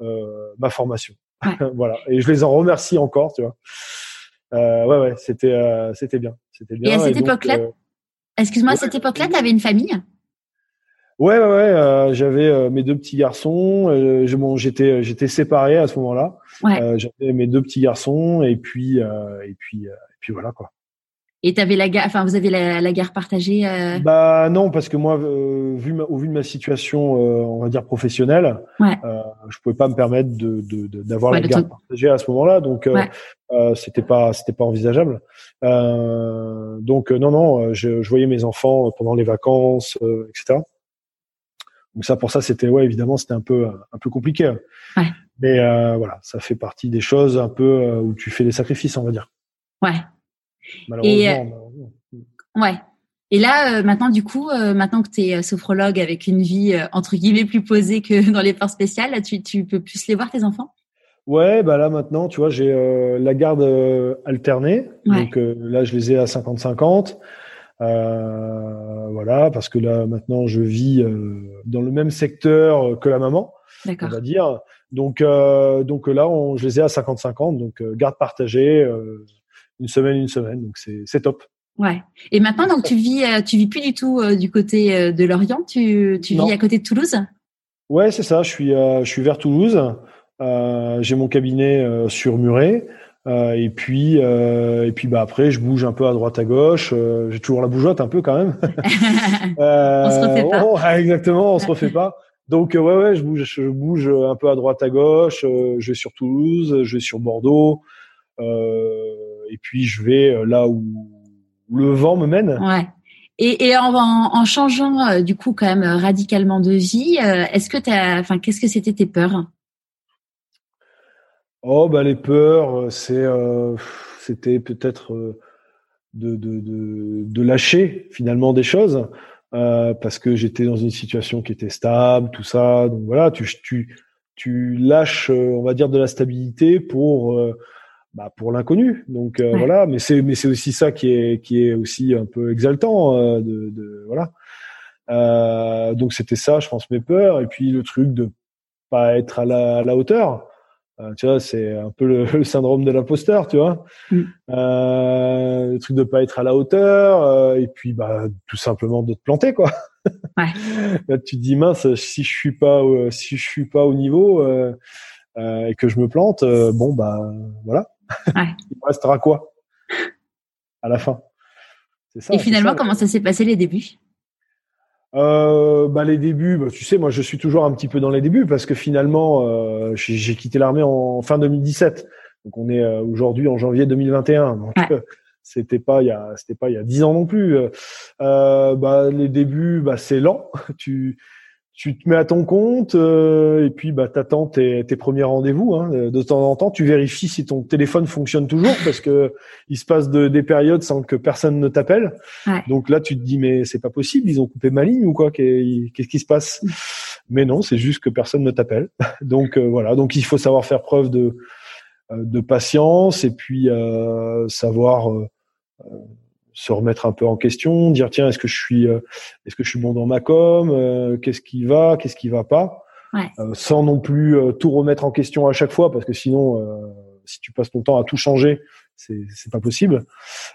euh, ma formation. Ouais. [laughs] voilà. Et je les en remercie encore, tu vois. Euh, ouais, ouais, c'était euh, c'était bien, c'était bien. Et à cette époque-là, euh, Excuse-moi, à cette époque-là, tu avais une famille? Ouais, ouais, ouais. euh, j'avais euh, mes deux petits garçons. Euh, je- bon, j'étais, j'étais séparé à ce moment-là. Ouais. Euh, j'avais mes deux petits garçons et puis, euh, et puis, euh, et puis voilà quoi. Et t'avais la gare, enfin vous avez la, la gare partagée. euh, Bah non, parce que moi, euh, vu ma- au vu de ma situation, euh, on va dire professionnelle, Ouais. euh, je pouvais pas me permettre de, de, de- d'avoir Ouais, la de garde ton- partagée à ce moment-là. Donc, Ouais. euh, c'était pas, c'était pas envisageable. Euh, donc non, non, je, je voyais mes enfants pendant les vacances, euh, etc. Donc ça, pour ça, c'était ouais, évidemment, c'était un peu, un peu compliqué. Ouais. Mais euh, voilà, ça fait partie des choses un peu euh, où tu fais des sacrifices, on va dire. Ouais, Malheureusement. Et, euh, malheureusement. ouais. Et là, euh, maintenant, du coup, euh, maintenant que tu es sophrologue avec une vie euh, entre guillemets plus posée que [laughs] dans les ports spéciales, là, tu, tu peux plus les voir tes enfants? Ouais, bah là maintenant, tu vois, j'ai euh, la garde euh, alternée. Ouais. Donc euh, là, je les ai à 50-50. Euh, voilà, parce que là maintenant, je vis euh, dans le même secteur que la maman, on va dire. Donc, euh, donc là, on, je les ai à 50-50. Donc euh, garde partagée, euh, une semaine, une semaine. Donc c'est c'est top. Ouais. Et maintenant, donc tu vis, euh, tu vis plus du tout euh, du côté euh, de Lorient. Tu, tu Non. vis à côté de Toulouse? Ouais, c'est ça. Je suis, euh, je suis vers Toulouse. Euh, j'ai mon cabinet euh, sur Muret. Euh, et puis, euh, et puis, bah après, je bouge un peu à droite à gauche. Euh, j'ai toujours la bougeotte un peu quand même. [laughs] Euh, On se refait pas. oh, exactement, on se refait pas. Donc ouais, ouais, je bouge, je bouge un peu à droite à gauche. Euh, je vais sur Toulouse, je vais sur Bordeaux. Euh, et puis je vais là où, le vent me mène. Ouais. Et, et en, en, changeant du coup quand même radicalement de vie, euh, est-ce que t'as, enfin, qu'est-ce que c'était tes peurs? Oh bah les peurs, euh, c'est euh, c'était peut-être euh, de, de, de, de lâcher finalement des choses euh, parce que j'étais dans une situation qui était stable, tout ça. Donc voilà, tu tu tu lâches, on va dire, de la stabilité pour euh, bah, pour l'inconnu. Donc euh, Ouais. voilà, mais c'est mais c'est aussi ça qui est qui est aussi un peu exaltant euh, de, de voilà. Euh, donc c'était ça, je pense mes peurs et puis le truc de pas être à la, à la hauteur. Euh, tu vois, c'est un peu le, [laughs] le syndrome de l'imposteur, tu vois. Mm. Euh, le truc de pas être à la hauteur, euh, et puis bah tout simplement de te planter, quoi. [laughs] Ouais. Là, tu te dis mince, si je suis pas, si je suis pas au niveau et que je me plante, bon bah voilà. Ouais. [laughs] Il me restera quoi? À la fin ça. Et finalement, ça. comment ça s'est passé les débuts? Euh, bah les débuts, bah, tu sais, moi je suis toujours un petit peu dans les débuts parce que finalement euh, j'ai quitté l'armée en fin 2017, donc on est euh, aujourd'hui en janvier 2021, donc Ouais. euh, c'était pas il y a c'était pas il y a dix ans non plus. Euh, bah les débuts, bah c'est lent, [laughs] tu tu te mets à ton compte euh, et puis bah t'attends tes, tes premiers rendez-vous. Hein. De temps en temps, tu vérifies si ton téléphone fonctionne toujours parce que il se passe de, des périodes sans que personne ne t'appelle. Donc là, tu te dis mais c'est pas possible, ils ont coupé ma ligne ou quoi? Qu'est-ce qui se passe? Mm. Mais non, c'est juste que personne ne t'appelle. [laughs] Donc euh, voilà. Donc il faut savoir faire preuve de euh, de patience et puis savoir se remettre un peu en question, dire tiens est-ce que je suis euh, est-ce que je suis bon dans ma com, euh, qu'est-ce qui va, qu'est-ce qui va pas, ouais. euh, sans non plus tout remettre en question à chaque fois parce que sinon si tu passes ton temps à tout changer c'est c'est pas possible.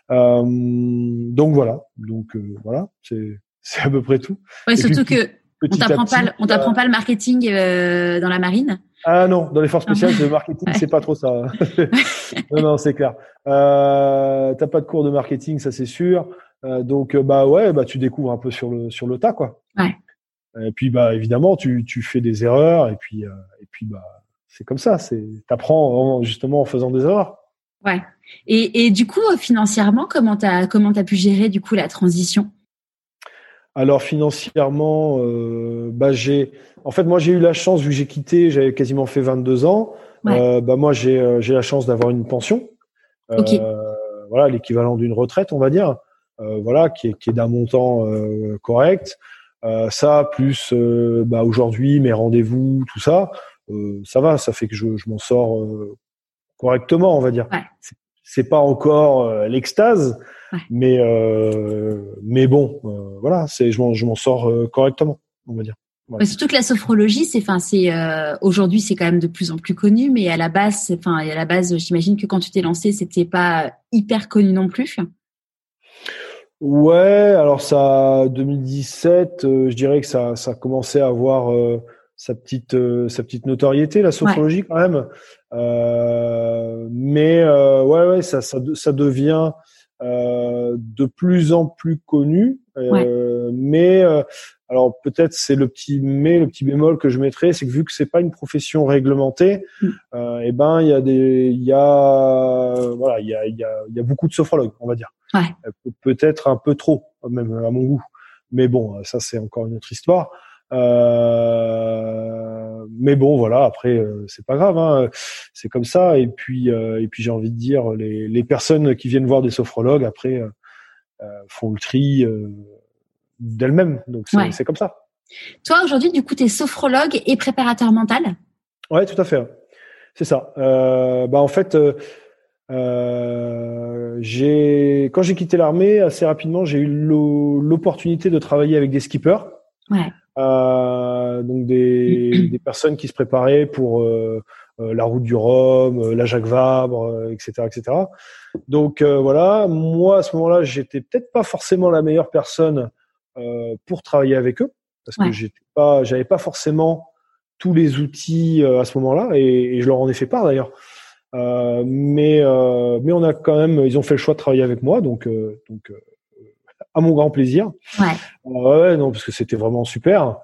donc voilà donc voilà c'est c'est à peu près tout. Ouais, surtout que on t'apprend pas on t'apprend pas le marketing dans la marine. Ah non, dans les forces spéciales, le marketing, c'est pas trop ça. [laughs] non, non, c'est clair. Euh, T'as pas de cours de marketing, ça c'est sûr. Euh, donc euh, bah ouais, bah tu découvres un peu sur le sur le tas quoi. Ouais. Et puis bah évidemment, tu tu fais des erreurs et puis euh, et puis bah c'est comme ça. C'est t'apprends justement en faisant des erreurs. Ouais. Et et du coup financièrement, comment t'as comment t'as pu gérer du coup la transition? Alors financièrement, euh, bah j'ai, en fait moi j'ai eu la chance vu que j'ai quitté, j'avais quasiment fait 22 ans. Euh, bah moi j'ai euh, j'ai la chance d'avoir une pension, euh, voilà l'équivalent d'une retraite on va dire, euh, voilà qui est qui est d'un montant correct. ça plus bah aujourd'hui mes rendez-vous tout ça, ça va, ça fait que je, je m'en sors correctement on va dire. Ouais. C'est pas encore l'extase, mais euh, mais bon, euh, voilà, c'est je m'en je m'en sors euh, correctement, on va dire. Surtout que la sophrologie, c'est enfin c'est aujourd'hui c'est quand même de plus en plus connu, mais à la base, enfin à la base, j'imagine que quand tu t'es lancé, c'était pas hyper connu non plus. Ouais, alors ça 2017, je dirais que ça ça commençait à avoir sa petite sa petite notoriété la sophrologie quand même. Mais ouais ouais ça ça ça devient euh, de plus en plus connu. Euh, mais euh, alors peut-être c'est le petit mais, le petit bémol que je mettrais, c'est que vu que c'est pas une profession réglementée, mm. euh, et eh ben il y a des, il y a voilà, il y a, il y a, il y a beaucoup de sophrologues, on va dire. Ouais. Peut-être un peu trop, même à mon goût. Mais bon, ça c'est encore une autre histoire. Euh, mais bon, voilà. Après, euh, c'est pas grave. Hein, c'est comme ça. Et puis, euh, et puis, j'ai envie de dire, les, les personnes qui viennent voir des sophrologues après font le tri d'elles-mêmes. Donc c'est ouais. comme ça. Toi, aujourd'hui, du coup, tu es sophrologue et préparateur mental? Ouais, tout à fait. C'est ça. bah en fait. Euh, j'ai quand j'ai quitté l'armée assez rapidement j'ai eu l'opportunité de travailler avec des skippers ouais euh, donc des, [clears throat] des, personnes qui se préparaient pour euh, euh la route du Rhum, euh, la Jacques Vabre, etc., etc. Donc voilà, moi à ce moment-là, j'étais peut-être pas forcément la meilleure personne pour travailler avec eux parce que j'étais pas, j'avais pas forcément tous les outils à ce moment-là et, et, je leur en ai fait part d'ailleurs. Euh, mais euh, mais on a quand même, ils ont fait le choix de travailler avec moi, donc donc à mon grand plaisir. Ouais. ouais, non, parce que c'était vraiment super.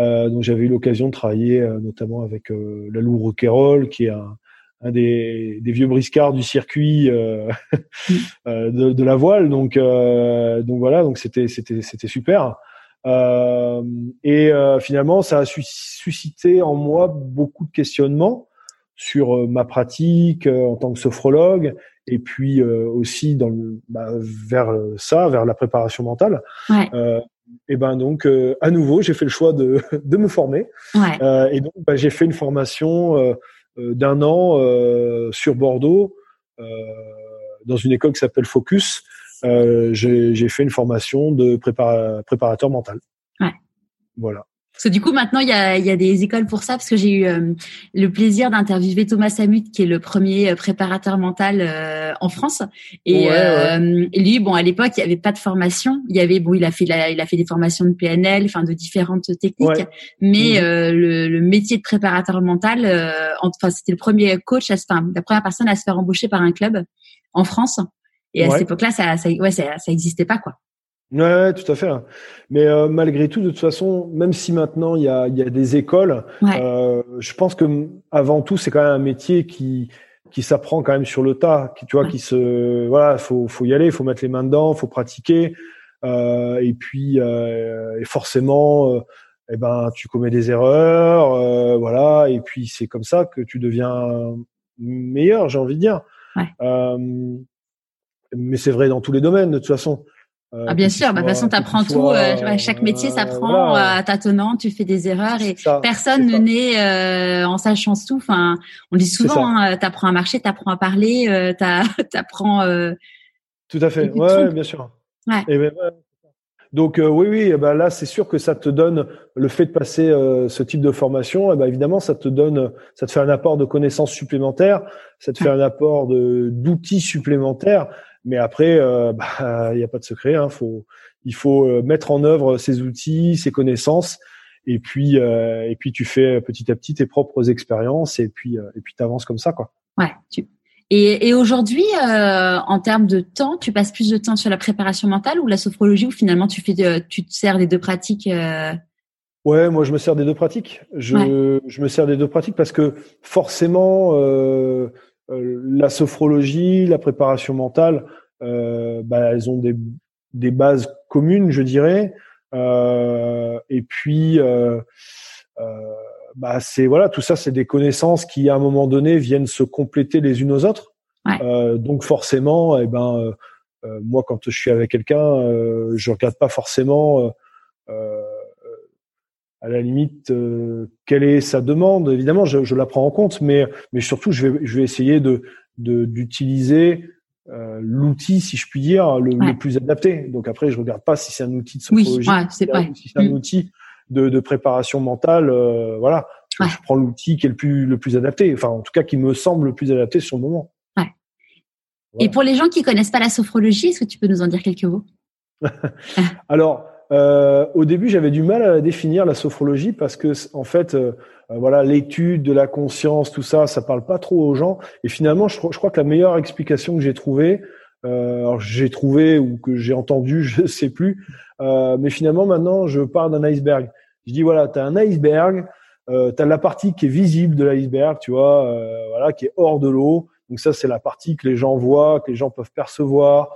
Euh, donc j'avais eu l'occasion de travailler euh, notamment avec euh, Lalou Roquerol, qui est un, un des, des, vieux briscards du circuit euh, [laughs] euh de, de, la voile. Donc, euh, donc voilà, donc c'était c'était c'était super. et finalement, ça a suscité en moi beaucoup de questionnements sur ma pratique en tant que sophrologue et puis euh, aussi dans le, bah, vers ça, vers la préparation mentale. Ouais. Euh, et ben donc euh, à nouveau, j'ai fait le choix de, de me former. Ouais. et donc bah, j'ai fait une formation d'un an sur Bordeaux dans une école qui s'appelle Focus. j'ai fait une formation de préparateur mental. Ouais. Voilà. Parce que du coup, maintenant, il y a, y a, des écoles pour ça, parce que j'ai eu euh, le plaisir d'interviewer Thomas Samut, qui est le premier euh, préparateur mental euh, en France. Et, ouais, ouais. lui, bon, à l'époque, il n'y avait pas de formation. Il y avait, bon, il a fait, la, il a fait des formations de PNL, enfin, de différentes techniques. Ouais. Mais mmh. le, le, métier de préparateur mental, enfin, c'était le premier coach, enfin, la première personne à se faire embaucher par un club en France. Et à cette époque-là, ça, ça, ouais, ça, ça existait pas, quoi. Ouais, tout à fait. Mais euh, malgré tout, de toute façon, même si maintenant il y a, y a des écoles, ouais. euh, je pense que avant tout, c'est quand même un métier qui qui s'apprend quand même sur le tas, qui tu vois, ouais. qui se voilà, faut faut y aller, faut mettre les mains dedans, faut pratiquer, euh, et puis euh, et forcément, eh ben tu commets des erreurs, voilà, et puis c'est comme ça que tu deviens meilleur, j'ai envie de dire. mais c'est vrai dans tous les domaines de toute façon. Euh, ah, bien sûr, bah, de toute façon, tu apprends tout. Euh, chaque métier s'apprend euh, à tâtonnant, tu fais des erreurs et personne ne naît en sachant tout. Enfin, on dit souvent, hein, tu apprends à marcher, tu apprends à parler, tu [laughs] apprends. tout à fait, ouais, bien sûr. Ouais. Ben, donc oui, oui, bah, là, c'est sûr que ça te donne le fait de passer ce type de formation. Et ben, évidemment, ça te donne, ça te fait un apport de connaissances supplémentaires, ça te fait un apport de d'outils supplémentaires. Mais après, euh, [laughs] bah, il n'y a pas de secret. Hein, faut, il faut euh, mettre en œuvre ces outils, ces connaissances, et puis, euh, et puis tu fais petit à petit tes propres expériences, et puis, et puis t'avances comme ça, quoi. Ouais. Tu... Et, et aujourd'hui, en termes de temps, tu passes plus de temps sur la préparation mentale ou la sophrologie, ou finalement tu fais, tu te sers des deux pratiques. Ouais, moi je me sers des deux pratiques. Je, je me sers des deux pratiques parce que forcément. Euh, euh, la sophrologie, la préparation mentale, euh, bah, elles ont des, des, bases communes, je dirais. Euh, et puis, bah, c'est voilà, tout ça, c'est des connaissances qui, à un moment donné, viennent se compléter les unes aux autres. donc forcément, eh ben, moi, quand je suis avec quelqu'un, je regarde pas forcément à la limite euh, quelle est sa demande? Évidemment, je, je, la prends en compte, mais mais surtout je vais je vais essayer de d'utiliser euh, l'outil, si je puis dire, le, plus adapté. Donc après, je regarde pas si c'est un outil de sophrologie, si c'est un mm. outil de, de préparation mentale. Euh, voilà, je, prends l'outil qui est le plus le plus adapté. Enfin, en tout cas, qui me semble le plus adapté sur le moment. Et pour les gens qui connaissent pas la sophrologie, est-ce que tu peux nous en dire quelques mots? [laughs] [laughs] Alors, euh, au début, j'avais du mal à définir la sophrologie parce que, en fait, euh, euh, voilà, l'étude de la conscience, tout ça, ça parle pas trop aux gens. Et finalement, je, crois que la meilleure explication que j'ai trouvée, euh, j'ai trouvé ou que j'ai entendu, [laughs] je sais plus, euh, mais finalement, maintenant, je parle d'un iceberg. Je dis voilà, tu as un iceberg, euh, tu as la partie qui est visible de l'iceberg, tu vois, euh, voilà, qui est hors de l'eau. Donc ça, c'est la partie que les gens voient, que les gens peuvent percevoir.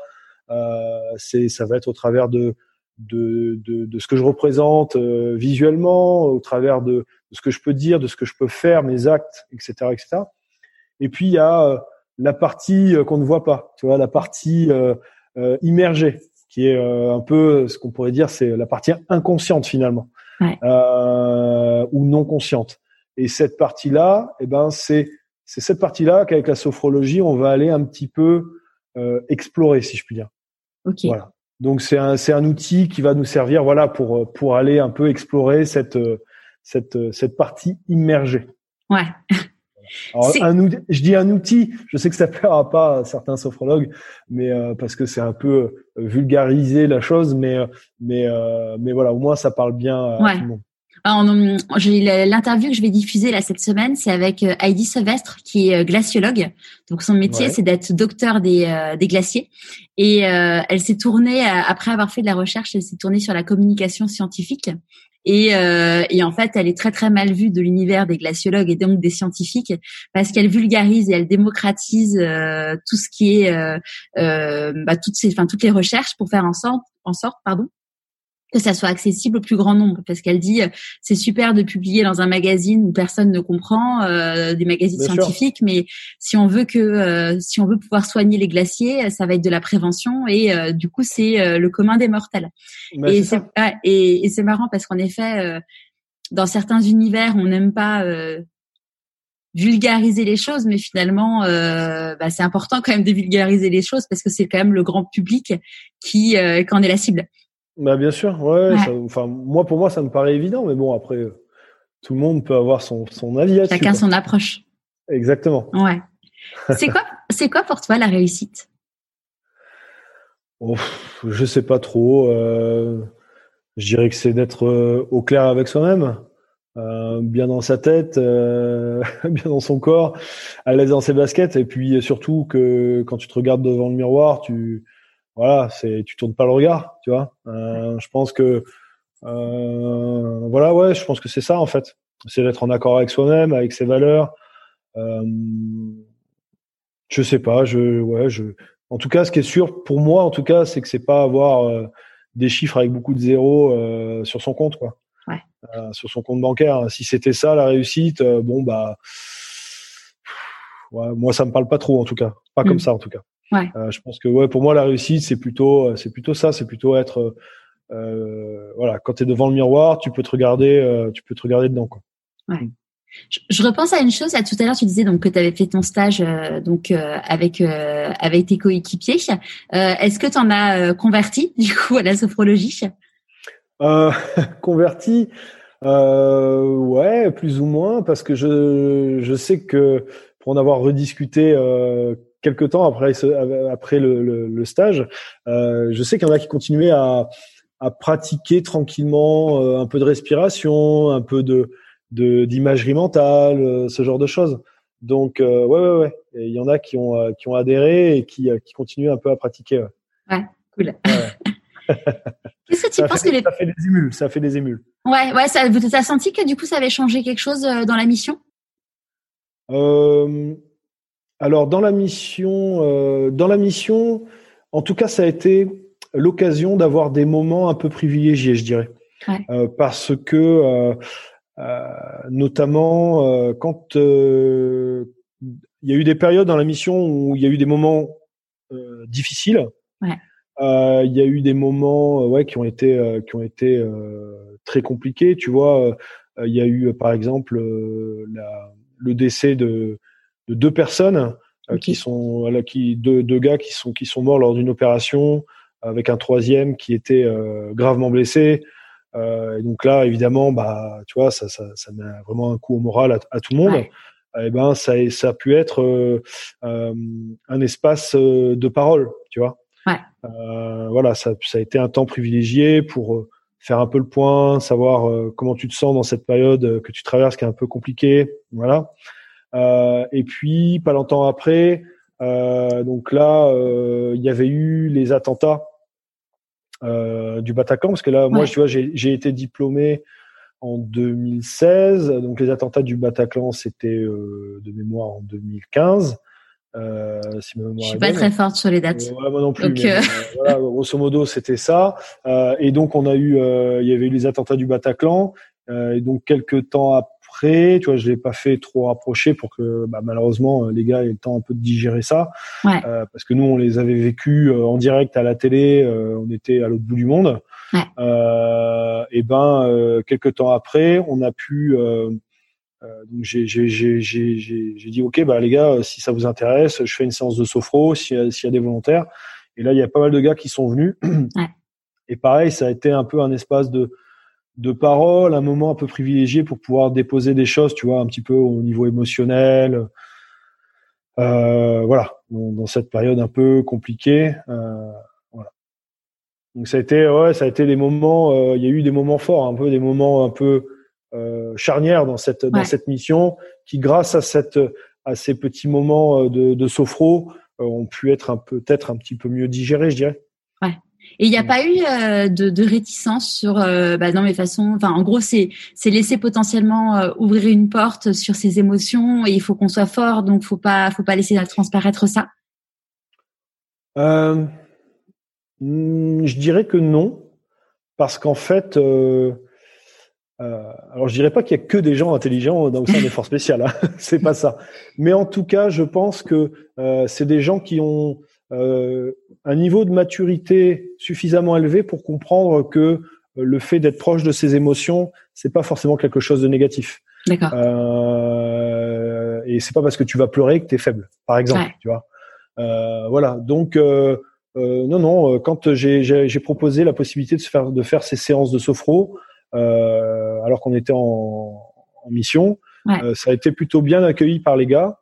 c'est, ça va être au travers de de, de, de, ce que je représente euh, visuellement, au travers de, de, ce que je peux dire, de ce que je peux faire, mes actes, etc., etc. Et puis il y a euh, la partie euh, qu'on ne voit pas, tu vois, la partie immergée, qui est un peu ce qu'on pourrait dire, c'est la partie inconsciente finalement, ouais. ou non consciente. Et cette partie-là, eh ben c'est c'est cette partie-là qu'avec la sophrologie, on va aller un petit peu explorer, si je puis dire. Ok. Voilà. Donc c'est un c'est un outil qui va nous servir voilà pour pour aller un peu explorer cette cette cette partie immergée. Ouais. Alors, un, je dis un outil, je sais que ça plaira pas à certains sophrologues, mais euh, parce que c'est un peu euh, vulgariser la chose, mais mais euh, mais voilà, au moins ça parle bien à tout le monde. L'interview que je vais diffuser là cette semaine, c'est avec euh, Heidi Sevestre, qui est euh, glaciologue. Donc son métier, c'est d'être docteur des, euh, des glaciers. Et elle s'est tournée après avoir fait de la recherche, elle s'est tournée sur la communication scientifique. Et, et, en fait, elle est très très mal vue de l'univers des glaciologues et donc des scientifiques parce qu'elle vulgarise et elle démocratise tout ce qui est bah, toutes ces, enfin toutes les recherches pour faire en sorte, en sorte, pardon, que ça soit accessible au plus grand nombre parce qu'elle dit euh, c'est super de publier dans un magazine où personne ne comprend euh, des magazines scientifiques mais si on veut que euh, si on veut pouvoir soigner les glaciers ça va être de la prévention et du coup c'est le commun des mortels. Bah, et c'est et, et c'est marrant parce qu'en effet dans certains univers on n'aime pas vulgariser les choses, mais finalement, bah, c'est important quand même de vulgariser les choses parce que c'est quand même le grand public qui, euh, qui en est la cible. Bah bien sûr, ouais. enfin, moi pour moi ça me paraît évident, mais bon après tout le monde peut avoir son son avis. Chacun son approche. Exactement. Ouais. C'est quoi [laughs] c'est quoi pour toi la réussite? Oh, Je sais pas trop. Euh, je dirais que c'est d'être euh, au clair avec soi-même, euh, bien dans sa tête, euh, [laughs] bien dans son corps, à l'aise dans ses baskets, et puis surtout que quand tu te regardes devant le miroir, tu voilà, c'est tu tournes pas le regard, tu vois. Euh, je pense que euh, voilà, ouais, je pense que c'est ça en fait, c'est d'être en accord avec soi-même, avec ses valeurs. Euh, je sais pas, je ouais, je. En tout cas, ce qui est sûr pour moi, en tout cas, c'est que c'est pas avoir euh, des chiffres avec beaucoup de zéros euh, sur son compte, quoi. sur son compte bancaire. Si c'était ça la réussite, bon bah moi ça me parle pas trop en tout cas, pas comme mm. ça en tout cas. Ouais. je pense que ouais pour moi la réussite c'est plutôt c'est plutôt ça, c'est plutôt être voilà quand tu es devant le miroir, tu peux te regarder tu peux te regarder dedans quoi. Ouais. Mm. Je, repense à une chose. À tout à l'heure, tu disais donc que tu avais fait ton stage euh, donc euh, avec euh, avec tes coéquipiers. Est-ce que tu en as converti [laughs] du coup à la sophrologie? [laughs] Converti, ouais, plus ou moins, parce que je je sais que pour en avoir rediscuté quelques temps après après le, le, le stage, je sais qu'il y en a qui continuaient à à pratiquer tranquillement un peu de respiration, un peu de de d'imagerie mentale, euh, ce genre de choses. Donc euh, ouais ouais ouais, il y en a qui ont euh, qui ont adhéré et qui qui continuent un peu à pratiquer. Ouais, ouais cool. [laughs] Qu'est-ce que tu ça penses fait, que les... ça fait des émules, ça fait des émules. Ouais ouais, ça vous as senti que du coup ça avait changé quelque chose dans la mission? Euh, alors dans la mission, euh, dans la mission, en tout cas, ça a été l'occasion d'avoir des moments un peu privilégiés, je dirais, ouais. euh, parce que euh, notamment quand il y a eu des périodes dans la mission où il y a eu des moments difficiles. Ouais. Il y a eu des moments ouais qui ont été qui ont été très compliqués. Tu vois, il y a eu par exemple la, le décès de, de deux personnes okay. qui sont qui deux, deux gars qui sont qui sont morts lors d'une opération avec un troisième qui était gravement blessé. Euh, et donc là, évidemment, bah, tu vois, ça, ça, ça met vraiment un coup au moral à, à tout le monde. Et eh ben, ça, ça a pu être euh, euh un espace euh, de parole, tu vois. Ouais. Euh, voilà, ça, ça a été un temps privilégié pour faire un peu le point, savoir comment tu te sens dans cette période que tu traverses, qui est un peu compliquée. Voilà. Et puis, pas longtemps après, donc là, il y avait eu les attentats euh, du Bataclan, parce que là, moi, tu vois, j'ai été diplômé en 2016. Donc les attentats du Bataclan, c'était euh, de mémoire en 2015. Euh, si ma je suis pas très forte sur les dates. moi non plus. Euh, voilà, [laughs] grosso modo, c'était ça. et donc on a eu, il y avait eu les attentats du Bataclan. et donc quelques temps après tu vois, je l'ai pas fait trop rapprocher pour que bah, malheureusement les gars aient le temps un peu de digérer ça, ouais. euh, parce que nous on les avait vécus euh, en direct à la télé, euh, on était à l'autre bout du monde. Ouais. Euh, et ben euh, quelques temps après, on a pu donc j'ai dit ok bah les gars si ça vous intéresse, je fais une séance de sophro s'il y, a des volontaires. Et là il y a pas mal de gars qui sont venus. Ouais. Et pareil, ça a été un peu un espace de de parole, un moment un peu privilégié pour pouvoir déposer des choses, tu vois, un petit peu au niveau émotionnel. Euh, voilà, dans, cette période un peu compliquée. Euh, voilà. Donc ça a été, ouais, ça a été des moments. Euh, il y a eu des moments forts, un peu des moments un peu euh, charnières dans cette dans cette mission, qui grâce à cette à ces petits moments de, de sophro ont pu être un peut-être un petit peu mieux digérés, je dirais. Et il n'y a pas eu euh, de, de, réticence sur euh, bah, non mais façon enfin en gros c'est c'est laisser potentiellement euh, ouvrir une porte sur ses émotions et il faut qu'on soit fort donc faut pas faut pas laisser transparaître ça. Hmm, je dirais que non parce qu'en fait alors je dirais pas qu'il y a que des gens intelligents dans un effort spécial hein, [laughs] c'est pas ça. Mais en tout cas je pense que c'est des gens qui ont un niveau de maturité suffisamment élevé pour comprendre que euh, le fait d'être proche de ses émotions, c'est pas forcément quelque chose de négatif. D'accord. Euh, et c'est pas parce que tu vas pleurer que tu es faible, par exemple. Tu vois. Euh, voilà. Donc euh, euh, non, non. Quand j'ai proposé la possibilité de faire de faire ces séances de sophro, alors qu'on était en, en mission, ouais. ça a été plutôt bien accueilli par les gars.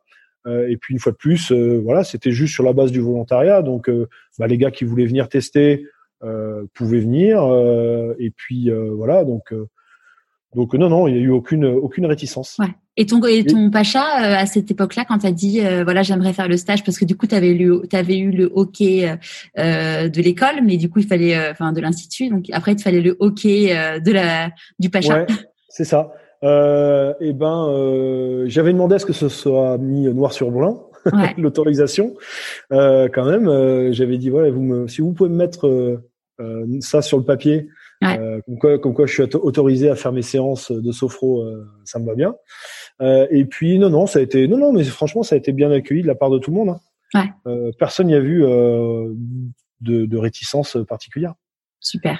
Euh, et puis une fois de plus, euh, voilà, c'était juste sur la base du volontariat. Donc, euh, bah, les gars qui voulaient venir tester pouvaient venir. et puis voilà, donc donc non, non, il n'y a eu aucune aucune réticence. Ouais. Et ton et ton pacha à cette époque-là, quand tu as dit voilà j'aimerais faire le stage parce que du coup tu avais lu avais eu le hockey de l'école, mais du coup il fallait enfin de l'institut, donc après il fallait le hockey de la du pacha. Ouais, c'est ça euh, et eh ben, euh, j'avais demandé à ce que ce soit mis noir sur blanc, ouais. [laughs] l'autorisation. Euh, quand même, euh, j'avais dit voilà, vous me, si vous pouvez me mettre euh, ça sur le papier, comme, quoi, comme quoi je suis autorisé à faire mes séances de sophro, ça me va bien. et puis non, non, ça a été non, non, mais franchement, ça a été bien accueilli de la part de tout le monde. Hein. Ouais. personne n'y a vu de, de réticence particulière. Super.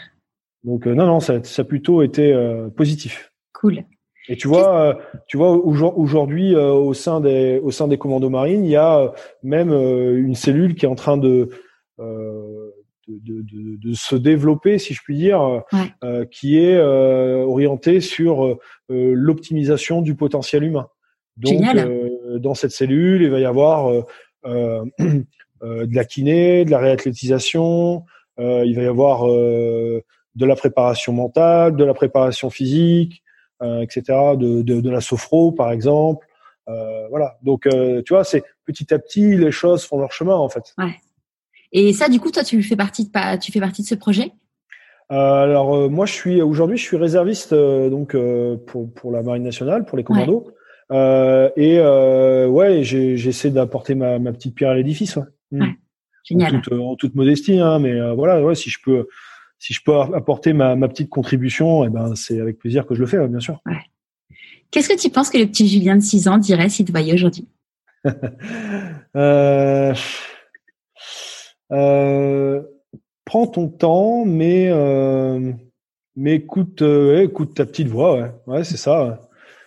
Donc non, non, ça, ça a plutôt été positif. Cool. Et tu vois, euh, tu vois aujourd'hui euh, au sein des au sein des commandos marines, il y a euh, même une cellule qui est en train de de, de, de, se développer, si je puis dire, qui est orientée sur l'optimisation du potentiel humain. Donc, dans cette cellule, il va y avoir [clears throat] de la kiné, de la réathlétisation, il va y avoir de la préparation mentale, de la préparation physique, euh, etc. De, de, de, la sophro, par exemple. Euh, voilà. Donc, euh, tu vois, c'est petit à petit, les choses font leur chemin, en fait. Ouais. Et ça, du coup, toi, tu fais partie de, tu fais partie de ce projet? Alors moi, je suis aujourd'hui, je suis réserviste donc pour pour la marine nationale, pour les commandos. Ouais. et ouais, j'essaie d'apporter ma, ma petite pierre à l'édifice. Ouais. Mm. Génial. En toute, en toute modestie, hein, mais voilà, ouais, si je peux si je peux apporter ma, ma petite contribution, eh ben, c'est avec plaisir que je le fais, bien sûr. Ouais. Qu'est-ce que tu penses que le petit Julien de 6 ans dirait s'il te voyait aujourd'hui? [laughs] Euh, euh, Prends ton temps, mais, euh, mais écoute, euh, écoute ta petite voix. Ouais, ouais c'est ça.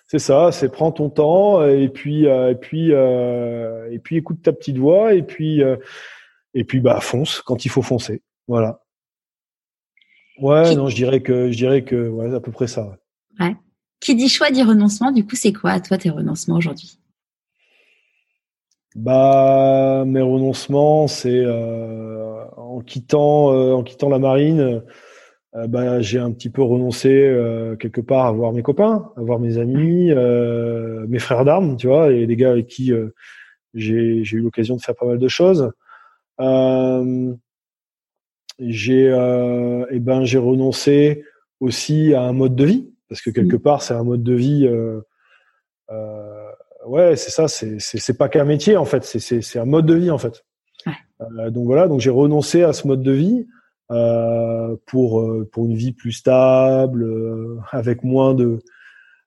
C'est ça, c'est prends ton temps et puis euh, et puis euh, et puis écoute ta petite voix et puis et puis bah fonce quand il faut foncer. Voilà. Ouais, non, je dirais que je dirais que ouais, à peu près ça. Ouais. Qui dit choix dit renoncement. Du coup, c'est quoi à toi tes renoncements aujourd'hui? Bah, mes renoncements, c'est euh, en quittant euh, en quittant la marine. Euh, bah, j'ai un petit peu renoncé euh, quelque part à voir mes copains, à voir mes amis, euh, mes frères d'armes, tu vois, et les gars avec qui j'ai j'ai eu l'occasion de faire pas mal de choses. Euh, j'ai euh, eh ben j'ai renoncé aussi à un mode de vie parce que quelque mmh. part c'est un mode de vie euh, euh, ouais c'est ça c'est c'est pas qu'un métier en fait c'est c'est c'est un mode de vie en fait. Euh, donc voilà donc j'ai renoncé à ce mode de vie euh, pour euh, pour une vie plus stable euh, avec moins de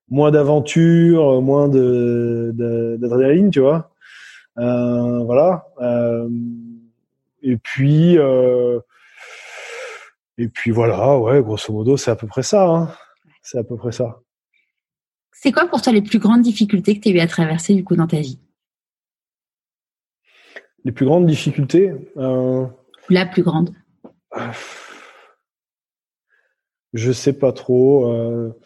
moins d'aventures moins de d'adrénaline tu vois. Voilà et puis euh, et puis voilà, ouais, grosso modo, c'est à peu près ça. Hein. C'est à peu près ça. C'est quoi pour toi les plus grandes difficultés que tu as eu à traverser du coup dans ta vie? Les plus grandes difficultés euh... La plus grande? [sighs] Je sais pas trop. Euh...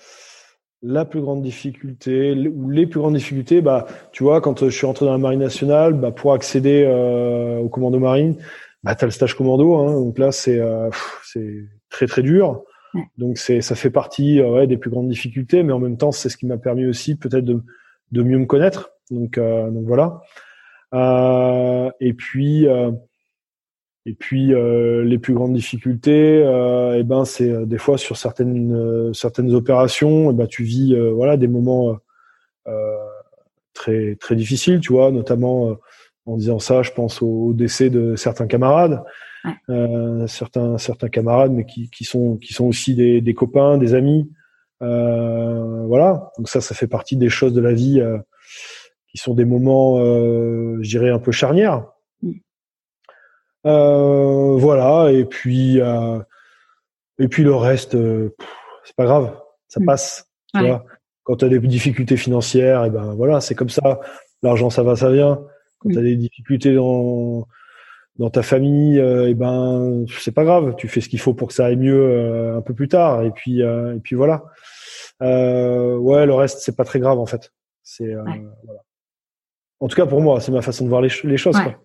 La plus grande difficulté, ou les plus grandes difficultés, bah, tu vois, quand je suis rentré dans la marine nationale, bah, pour accéder euh, au commando marine, bah, tu as le stage commando. Hein, donc là, c'est euh, c'est très très dur. Donc c'est ça fait partie euh, ouais, des plus grandes difficultés, mais en même temps, c'est ce qui m'a permis aussi peut-être de, de mieux me connaître. Donc, euh, donc voilà. Euh, et puis et puis les plus grandes difficultés, et eh ben c'est des fois sur certaines certaines opérations, eh ben tu vis voilà des moments très très difficiles, tu vois, notamment en disant ça, je pense au, décès de certains camarades, euh, certains certains camarades, mais qui, qui sont qui sont aussi des, des copains, des amis. Euh, voilà. Donc ça, ça fait partie des choses de la vie euh, qui sont des moments, euh, je dirais, un peu charnières. Mm. Euh, voilà. Et puis et puis le reste, c'est pas grave, ça mm. passe. Tu vois quand tu as des difficultés financières, et ben voilà, c'est comme ça. L'argent, ça va, ça vient. Quand tu as des difficultés dans dans ta famille, euh, et ben c'est pas grave, tu fais ce qu'il faut pour que ça aille mieux euh, un peu plus tard. Et puis euh, et puis voilà. Euh, ouais, le reste c'est pas très grave en fait. C'est euh, voilà. En tout cas pour moi, c'est ma façon de voir les, les choses. Quoi.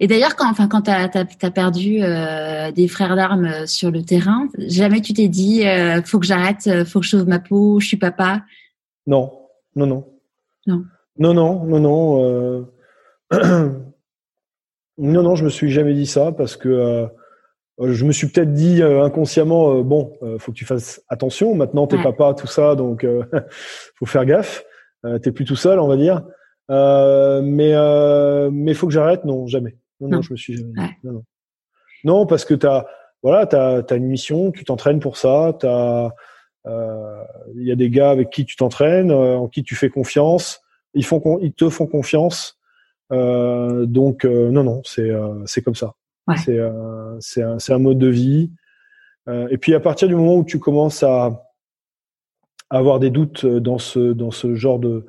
Et d'ailleurs, quand, enfin, quand tu as, perdu euh, des frères d'armes sur le terrain, jamais tu t'es dit euh, faut que j'arrête, faut que je sauve ma peau, je suis papa? Non, non, non. Non. Non, non, non, non. [clears throat] non, non, je me suis jamais dit ça parce que euh, je me suis peut-être dit euh, inconsciemment, euh, bon, faut que tu fasses attention. Maintenant, t'es papa, tout ça, donc [laughs] faut faire gaffe. t'es plus tout seul, on va dire. mais mais faut que j'arrête. Non, jamais. Non, non, je me suis jamais. Dit. Non, non. non, parce que t'as voilà, t'as as une mission, tu t'entraînes pour ça, t'as il y a des gars avec qui tu t'entraînes, en qui tu fais confiance, ils font ils te font confiance. Donc non non, c'est c'est comme ça. C'est c'est un, un mode de vie. et puis à partir du moment où tu commences à avoir des doutes dans ce dans ce genre de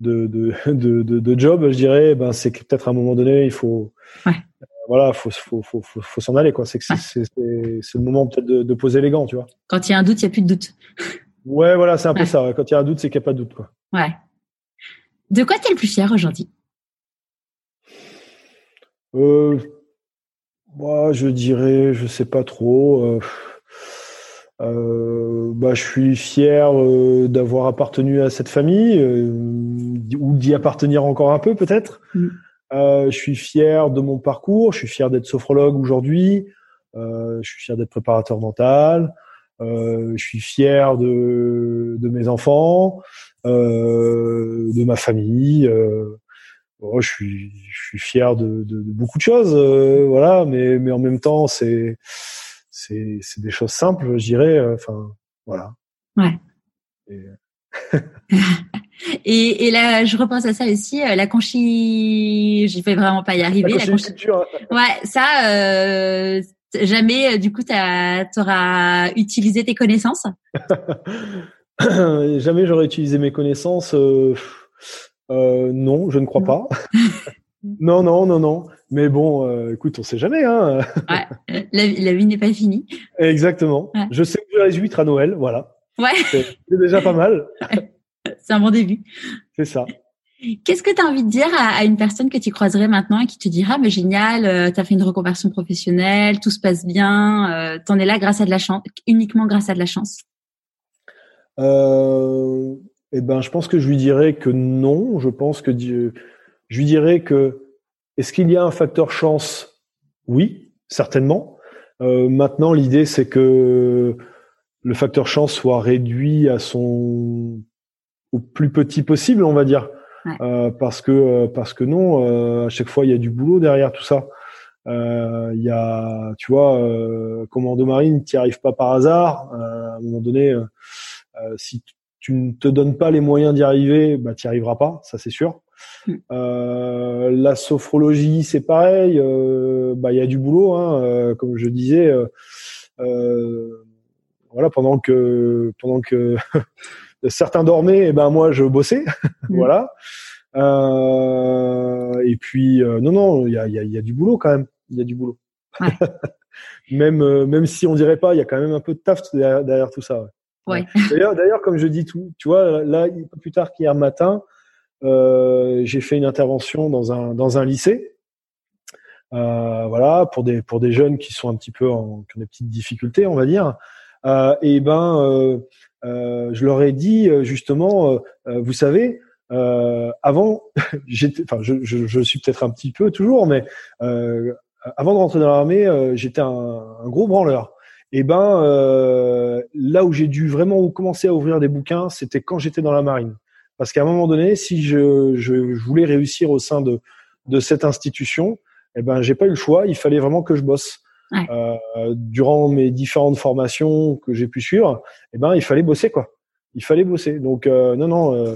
de, [laughs] de, de, de, job, je dirais, ben c'est que peut-être à un moment donné, il faut, ouais. euh, voilà, faut, faut, faut, faut, faut s'en aller, quoi. C'est c'est, c'est, le moment peut-être de, de, poser les gants, tu vois. Quand il y a un doute, il y a plus de doute. Ouais, voilà, c'est un peu ça. Quand il y a un doute, c'est qu'il n'y a pas de doute, quoi. Ouais. De quoi tu es le plus fier aujourd'hui? Euh, moi, je dirais, je sais pas trop. Euh, euh, bah, je suis fier euh, d'avoir appartenu à cette famille euh, ou d'y appartenir encore un peu peut-être. Mm. je suis fier de mon parcours. Je suis fier d'être sophrologue aujourd'hui. je suis fier d'être préparateur mental. je suis fier de, de mes enfants, de ma famille. Oh, je suis, je suis fier de, de, de beaucoup de choses, voilà. Mais, mais en même temps, c'est c'est c'est des choses simples, je dirais. Euh, enfin, voilà. Ouais. Et... [laughs] et, là, je repense à ça aussi. Euh, la conchi, je vais vraiment pas y arriver. La, hein. Ouais, ça, euh, jamais. Du coup, tu auras utilisé tes connaissances. [laughs] jamais j'aurais utilisé mes connaissances. Euh, non, je ne crois pas. [laughs] non, non, non, non. Mais bon, euh, écoute, on sait jamais. Hein. Ouais, la, vie n'est pas finie. Exactement. Je sais ouvrir les huîtres à Noël, voilà. Ouais. C'est déjà pas mal. [laughs] C'est un bon début. C'est ça. Qu'est-ce que tu as envie de dire à, une personne que tu croiserais maintenant et qui te dira, mais génial, euh, tu as fait une reconversion professionnelle, tout se passe bien, euh, tu en es là grâce à de la chance, uniquement grâce à de la chance? Euh, Eh ben, je pense que je lui dirais que non. Je pense que je lui dirais que est-ce qu'il y a un facteur chance? Oui, certainement. Euh, maintenant, l'idée, c'est que le facteur chance soit réduit à son au plus petit possible, on va dire, euh, parce que euh, parce que non, euh, à chaque fois, il y a du boulot derrière tout ça. Euh, il y a, tu vois, commando marine, tu n'y arrives pas par hasard. à un moment donné, si tu ne te donnes pas les moyens d'y arriver, bah, tu n'y arriveras pas, ça c'est sûr. Mm. Euh, la sophrologie, c'est pareil. Euh, bah, il y a du boulot, hein, euh, comme je disais. voilà, pendant que pendant que [laughs] certains dormaient, et eh ben moi je bossais. [laughs] Mm. voilà. et puis non, non, il y a, y, a, y a du boulot quand même. Il y a du boulot. [laughs] même même si on dirait pas, il y a quand même un peu de taf derrière, tout ça. Ouais. D'ailleurs, d'ailleurs, comme je dis tout, tu vois, là, plus tard qu'hier matin, euh, j'ai fait une intervention dans un dans un lycée. Euh, voilà, pour des pour des jeunes qui sont un petit peu en, qui ont des petites difficultés, on va dire. Euh, et ben, je leur ai dit justement, vous savez, avant, [laughs] j'étais, enfin, je, je, suis peut-être un petit peu toujours, mais avant de rentrer dans l'armée, j'étais un, gros branleur. Et ben, là où j'ai dû vraiment commencer à ouvrir des bouquins, c'était quand j'étais dans la marine. Parce qu'à un moment donné, si je, je, voulais réussir au sein de, de cette institution, eh ben, j'ai pas eu le choix. Il fallait vraiment que je bosse. Euh, durant mes différentes formations que j'ai pu suivre, eh ben, il fallait bosser quoi. Il fallait bosser. Donc euh, non, non, euh,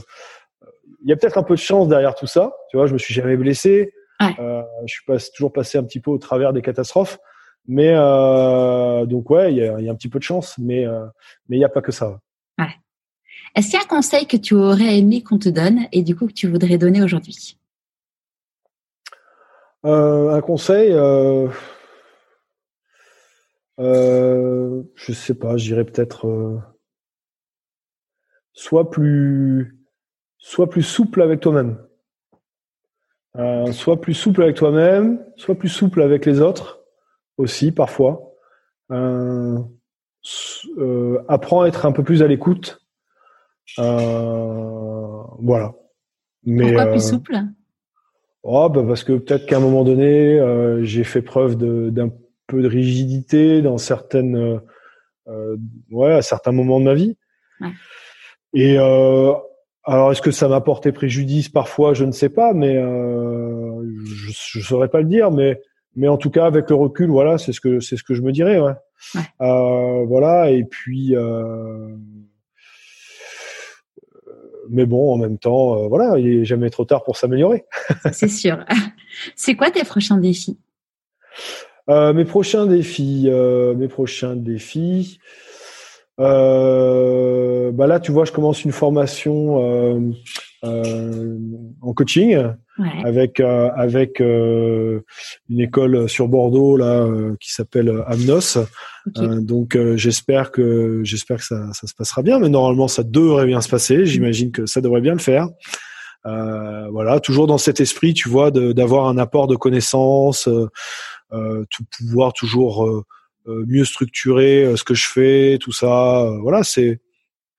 il y a peut-être un peu de chance derrière tout ça. Tu vois, je me suis jamais blessé. Euh, je suis pas, toujours passé un petit peu au travers des catastrophes. Mais euh, donc ouais, il y a, y a, un petit peu de chance, mais mais il n'y a pas que ça. Ouais. Est-ce qu'il y a un conseil que tu aurais aimé qu'on te donne et du coup que tu voudrais donner aujourd'hui? Euh, Un conseil, euh, euh, je sais pas, je dirais peut-être euh, soit plus, soit plus souple avec toi-même. Euh, soit plus souple avec toi-même, soit plus souple avec les autres aussi parfois. Euh, apprends à être un peu plus à l'écoute euh, voilà. Mais, Pourquoi plus euh, souple? Oh, bah parce que peut-être qu'à un moment donné, euh, j'ai fait preuve d'un peu de rigidité dans certaines, ouais, à certains moments de ma vie. Ouais. Et alors, est-ce que ça m'a porté préjudice? Parfois Je ne sais pas, mais je, je saurais pas le dire. Mais mais en tout cas, avec le recul, voilà, c'est ce que c'est ce que je me dirais, ouais. Euh, voilà, et puis. Euh, mais bon, en même temps, euh, voilà, il est jamais trop tard pour s'améliorer. [laughs] c'est sûr. C'est quoi tes prochains défis? Mes prochains défis, mes prochains défis. bah là, tu vois, je commence une formation en coaching avec euh, avec euh, une école sur Bordeaux là euh, qui s'appelle Amnos. donc j'espère que j'espère que ça, ça se passera bien, mais normalement ça devrait bien se passer. J'imagine que ça devrait bien le faire. voilà, toujours dans cet esprit, tu vois, d'avoir un apport de connaissances, tout pouvoir toujours mieux structurer ce que je fais, tout ça. voilà, c'est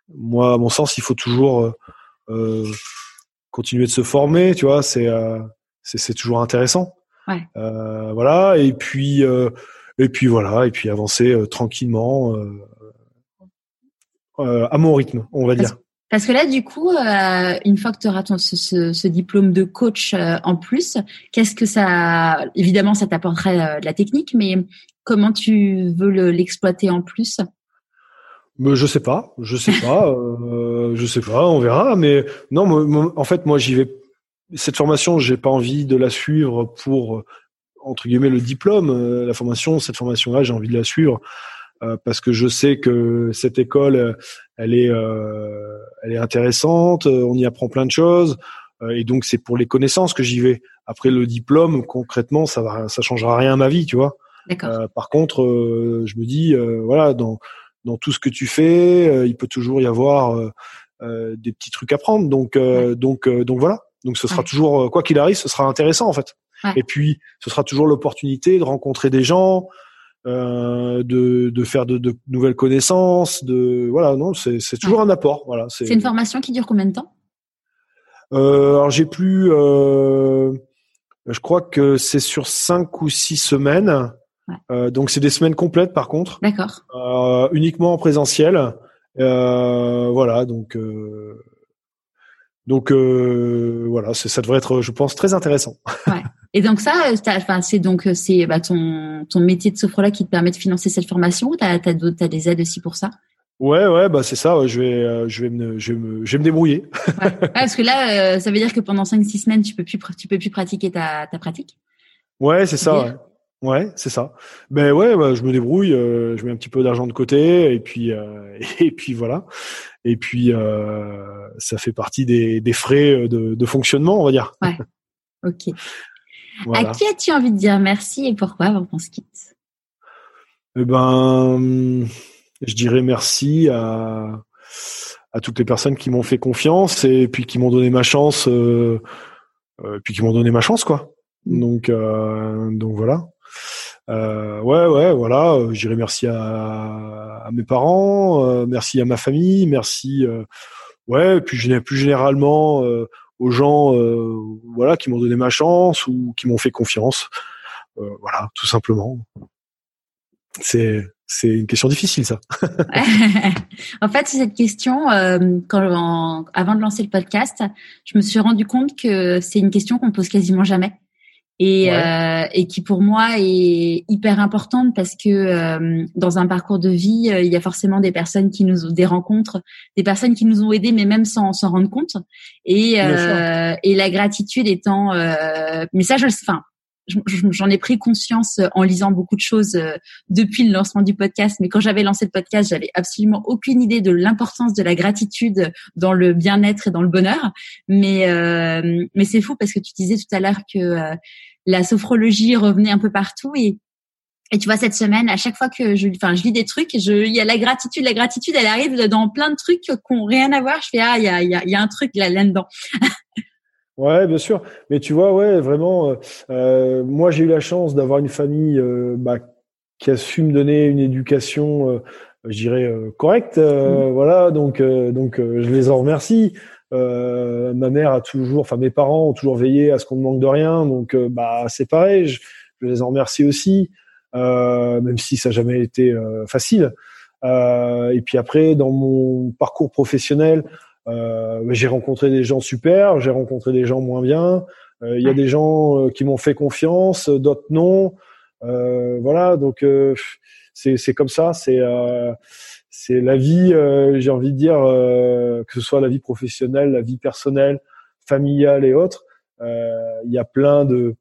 moi, à mon sens, il faut toujours euh, continuer de se former, tu vois, c'est euh, c'est toujours intéressant. Ouais. Euh, voilà, et puis euh, et puis voilà, et puis avancer euh, tranquillement à mon rythme, on va dire. Parce que là, du coup, une fois que tu auras ton, ce, ce, ce, diplôme de coach en plus, qu'est-ce que ça... Évidemment, ça t'apporterait de la technique, mais comment tu veux l'exploiter en plus? Mais je sais pas, je sais pas, [laughs] euh, je sais pas, on verra. Mais non, en fait, moi, j'y vais. Cette formation, j'ai pas envie de la suivre pour entre guillemets le diplôme. Euh, la formation, cette formation-là, j'ai envie de la suivre euh, parce que je sais que cette école, elle est, euh, elle est intéressante. On y apprend plein de choses, et donc c'est pour les connaissances que j'y vais. Après le diplôme, concrètement, ça va, ça changera rien à ma vie, tu vois. par contre, je me dis, voilà, dans dans tout ce que tu fais, euh, il peut toujours y avoir euh, euh, des petits trucs à prendre. Donc, donc, donc voilà. Donc, ce sera toujours, quoi qu'il arrive, ce sera intéressant en fait. Et puis, ce sera toujours l'opportunité de rencontrer des gens, euh, de, de faire de, de, nouvelles connaissances, de voilà, non, c'est, c'est toujours un apport. Voilà. C'est, une formation qui dure combien de temps? Euh, Alors j'ai plus, euh, je crois que c'est sur cinq ou six semaines. Euh, donc c'est des semaines complètes par contre. D'accord. Euh, uniquement en présentiel. Euh, voilà, donc donc voilà, ça devrait être, je pense, très intéressant. [laughs] Ouais. Et donc ça, enfin c'est donc c'est bah, ton ton métier de sophrologue qui te permet de financer cette formation. T'as t'as as des aides aussi pour ça? Ouais, ouais, bah c'est ça. je vais, je vais me, je vais me, je vais me débrouiller. ouais. parce que là, ça veut dire que pendant 5-6 semaines, tu peux plus, tu peux plus pratiquer ta, ta pratique? Ouais, c'est ça. Ouais. C'est ça. Ben ouais, bah, je me débrouille, euh, je mets un petit peu d'argent de côté et puis euh, [laughs] et puis voilà. Et puis euh, ça fait partie des, des frais de, de, fonctionnement, on va dire. Ouais. Ok. [laughs] À qui as-tu envie de dire merci et pourquoi avant qu'on se quitte? Eh ben, je dirais merci à à toutes les personnes qui m'ont fait confiance et puis qui m'ont donné ma chance, euh, puis qui m'ont donné ma chance quoi. Mm. Donc donc voilà. Euh, ouais, ouais, voilà. Euh, je dirais merci à, mes parents, euh, merci à ma famille, merci. Euh, ouais, puis plus généralement euh, aux gens, voilà, qui m'ont donné ma chance ou qui m'ont fait confiance. voilà, tout simplement. C'est c'est une question difficile, ça. [laughs] en fait, cette question, quand, avant de lancer le podcast, je me suis rendu compte que c'est une question qu'on pose quasiment jamais et, euh, et qui pour moi est hyper importante parce que euh, dans un parcours de vie, euh, il y a forcément des personnes qui nous ont des rencontres, des personnes qui nous ont aidés, mais même sans s'en rendre compte. Et, euh, et la gratitude étant, mais ça, je, enfin, j'en ai pris conscience en lisant beaucoup de choses depuis le lancement du podcast. Mais quand j'avais lancé le podcast, j'avais absolument aucune idée de l'importance de la gratitude dans le bien-être et dans le bonheur. Mais mais c'est fou parce que tu disais tout à l'heure que la sophrologie revenait un peu partout et et tu vois cette semaine, à chaque fois que je, enfin, je lis des trucs, je, il y a la gratitude, la gratitude, elle arrive dans plein de trucs qui ont rien à voir. Je fais ah, il y a, il y a, y a un truc là là-dedans. [laughs] ouais, bien sûr. Mais tu vois, ouais, vraiment, euh, euh moi j'ai eu la chance d'avoir une famille euh, bah, qui a su me donner une éducation, euh, je dirais euh, correcte. Mmh. Voilà, donc donc je les en remercie. Euh, ma mère a toujours, enfin mes parents ont toujours veillé à ce qu'on ne manque de rien, donc euh, bah c'est pareil. Je, les en remercie aussi, euh, même si ça n'a jamais été facile. et puis après, dans mon parcours professionnel, j'ai rencontré des gens super, j'ai rencontré des gens moins bien. Il y a des gens qui m'ont fait confiance, d'autres non. voilà, donc c'est comme ça. C'est c'est la vie. J'ai envie de dire que ce soit la vie professionnelle, la vie personnelle, familiale et autres. Il y a plein de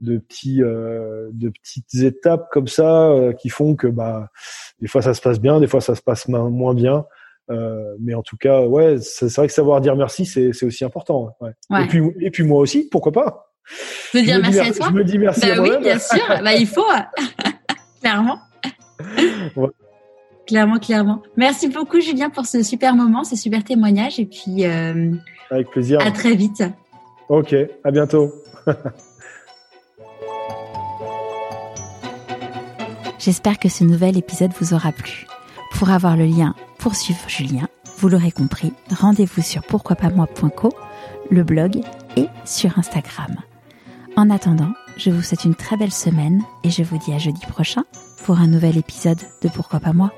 de petits euh, de petites étapes comme ça euh, qui font que bah des fois ça se passe bien des fois ça se passe moins bien euh, mais en tout cas ouais c'est vrai que savoir dire merci c'est aussi important ouais. et puis et puis moi aussi pourquoi pas? Je, dire merci à toi. je me dis merci bah à oui bien sûr. [laughs] Bah il faut [laughs] clairement. Clairement clairement. Merci beaucoup Julien pour ce super moment ce super témoignage. Et puis avec plaisir. à très vite. Ok à bientôt. [laughs] J'espère que ce nouvel épisode vous aura plu. Pour avoir le lien pour suivre Julien, vous l'aurez compris, rendez-vous sur pourquoipasmoi.co, le blog et sur Instagram. En attendant, je vous souhaite une très belle semaine et je vous dis à jeudi prochain pour un nouvel épisode de Pourquoi pas moi.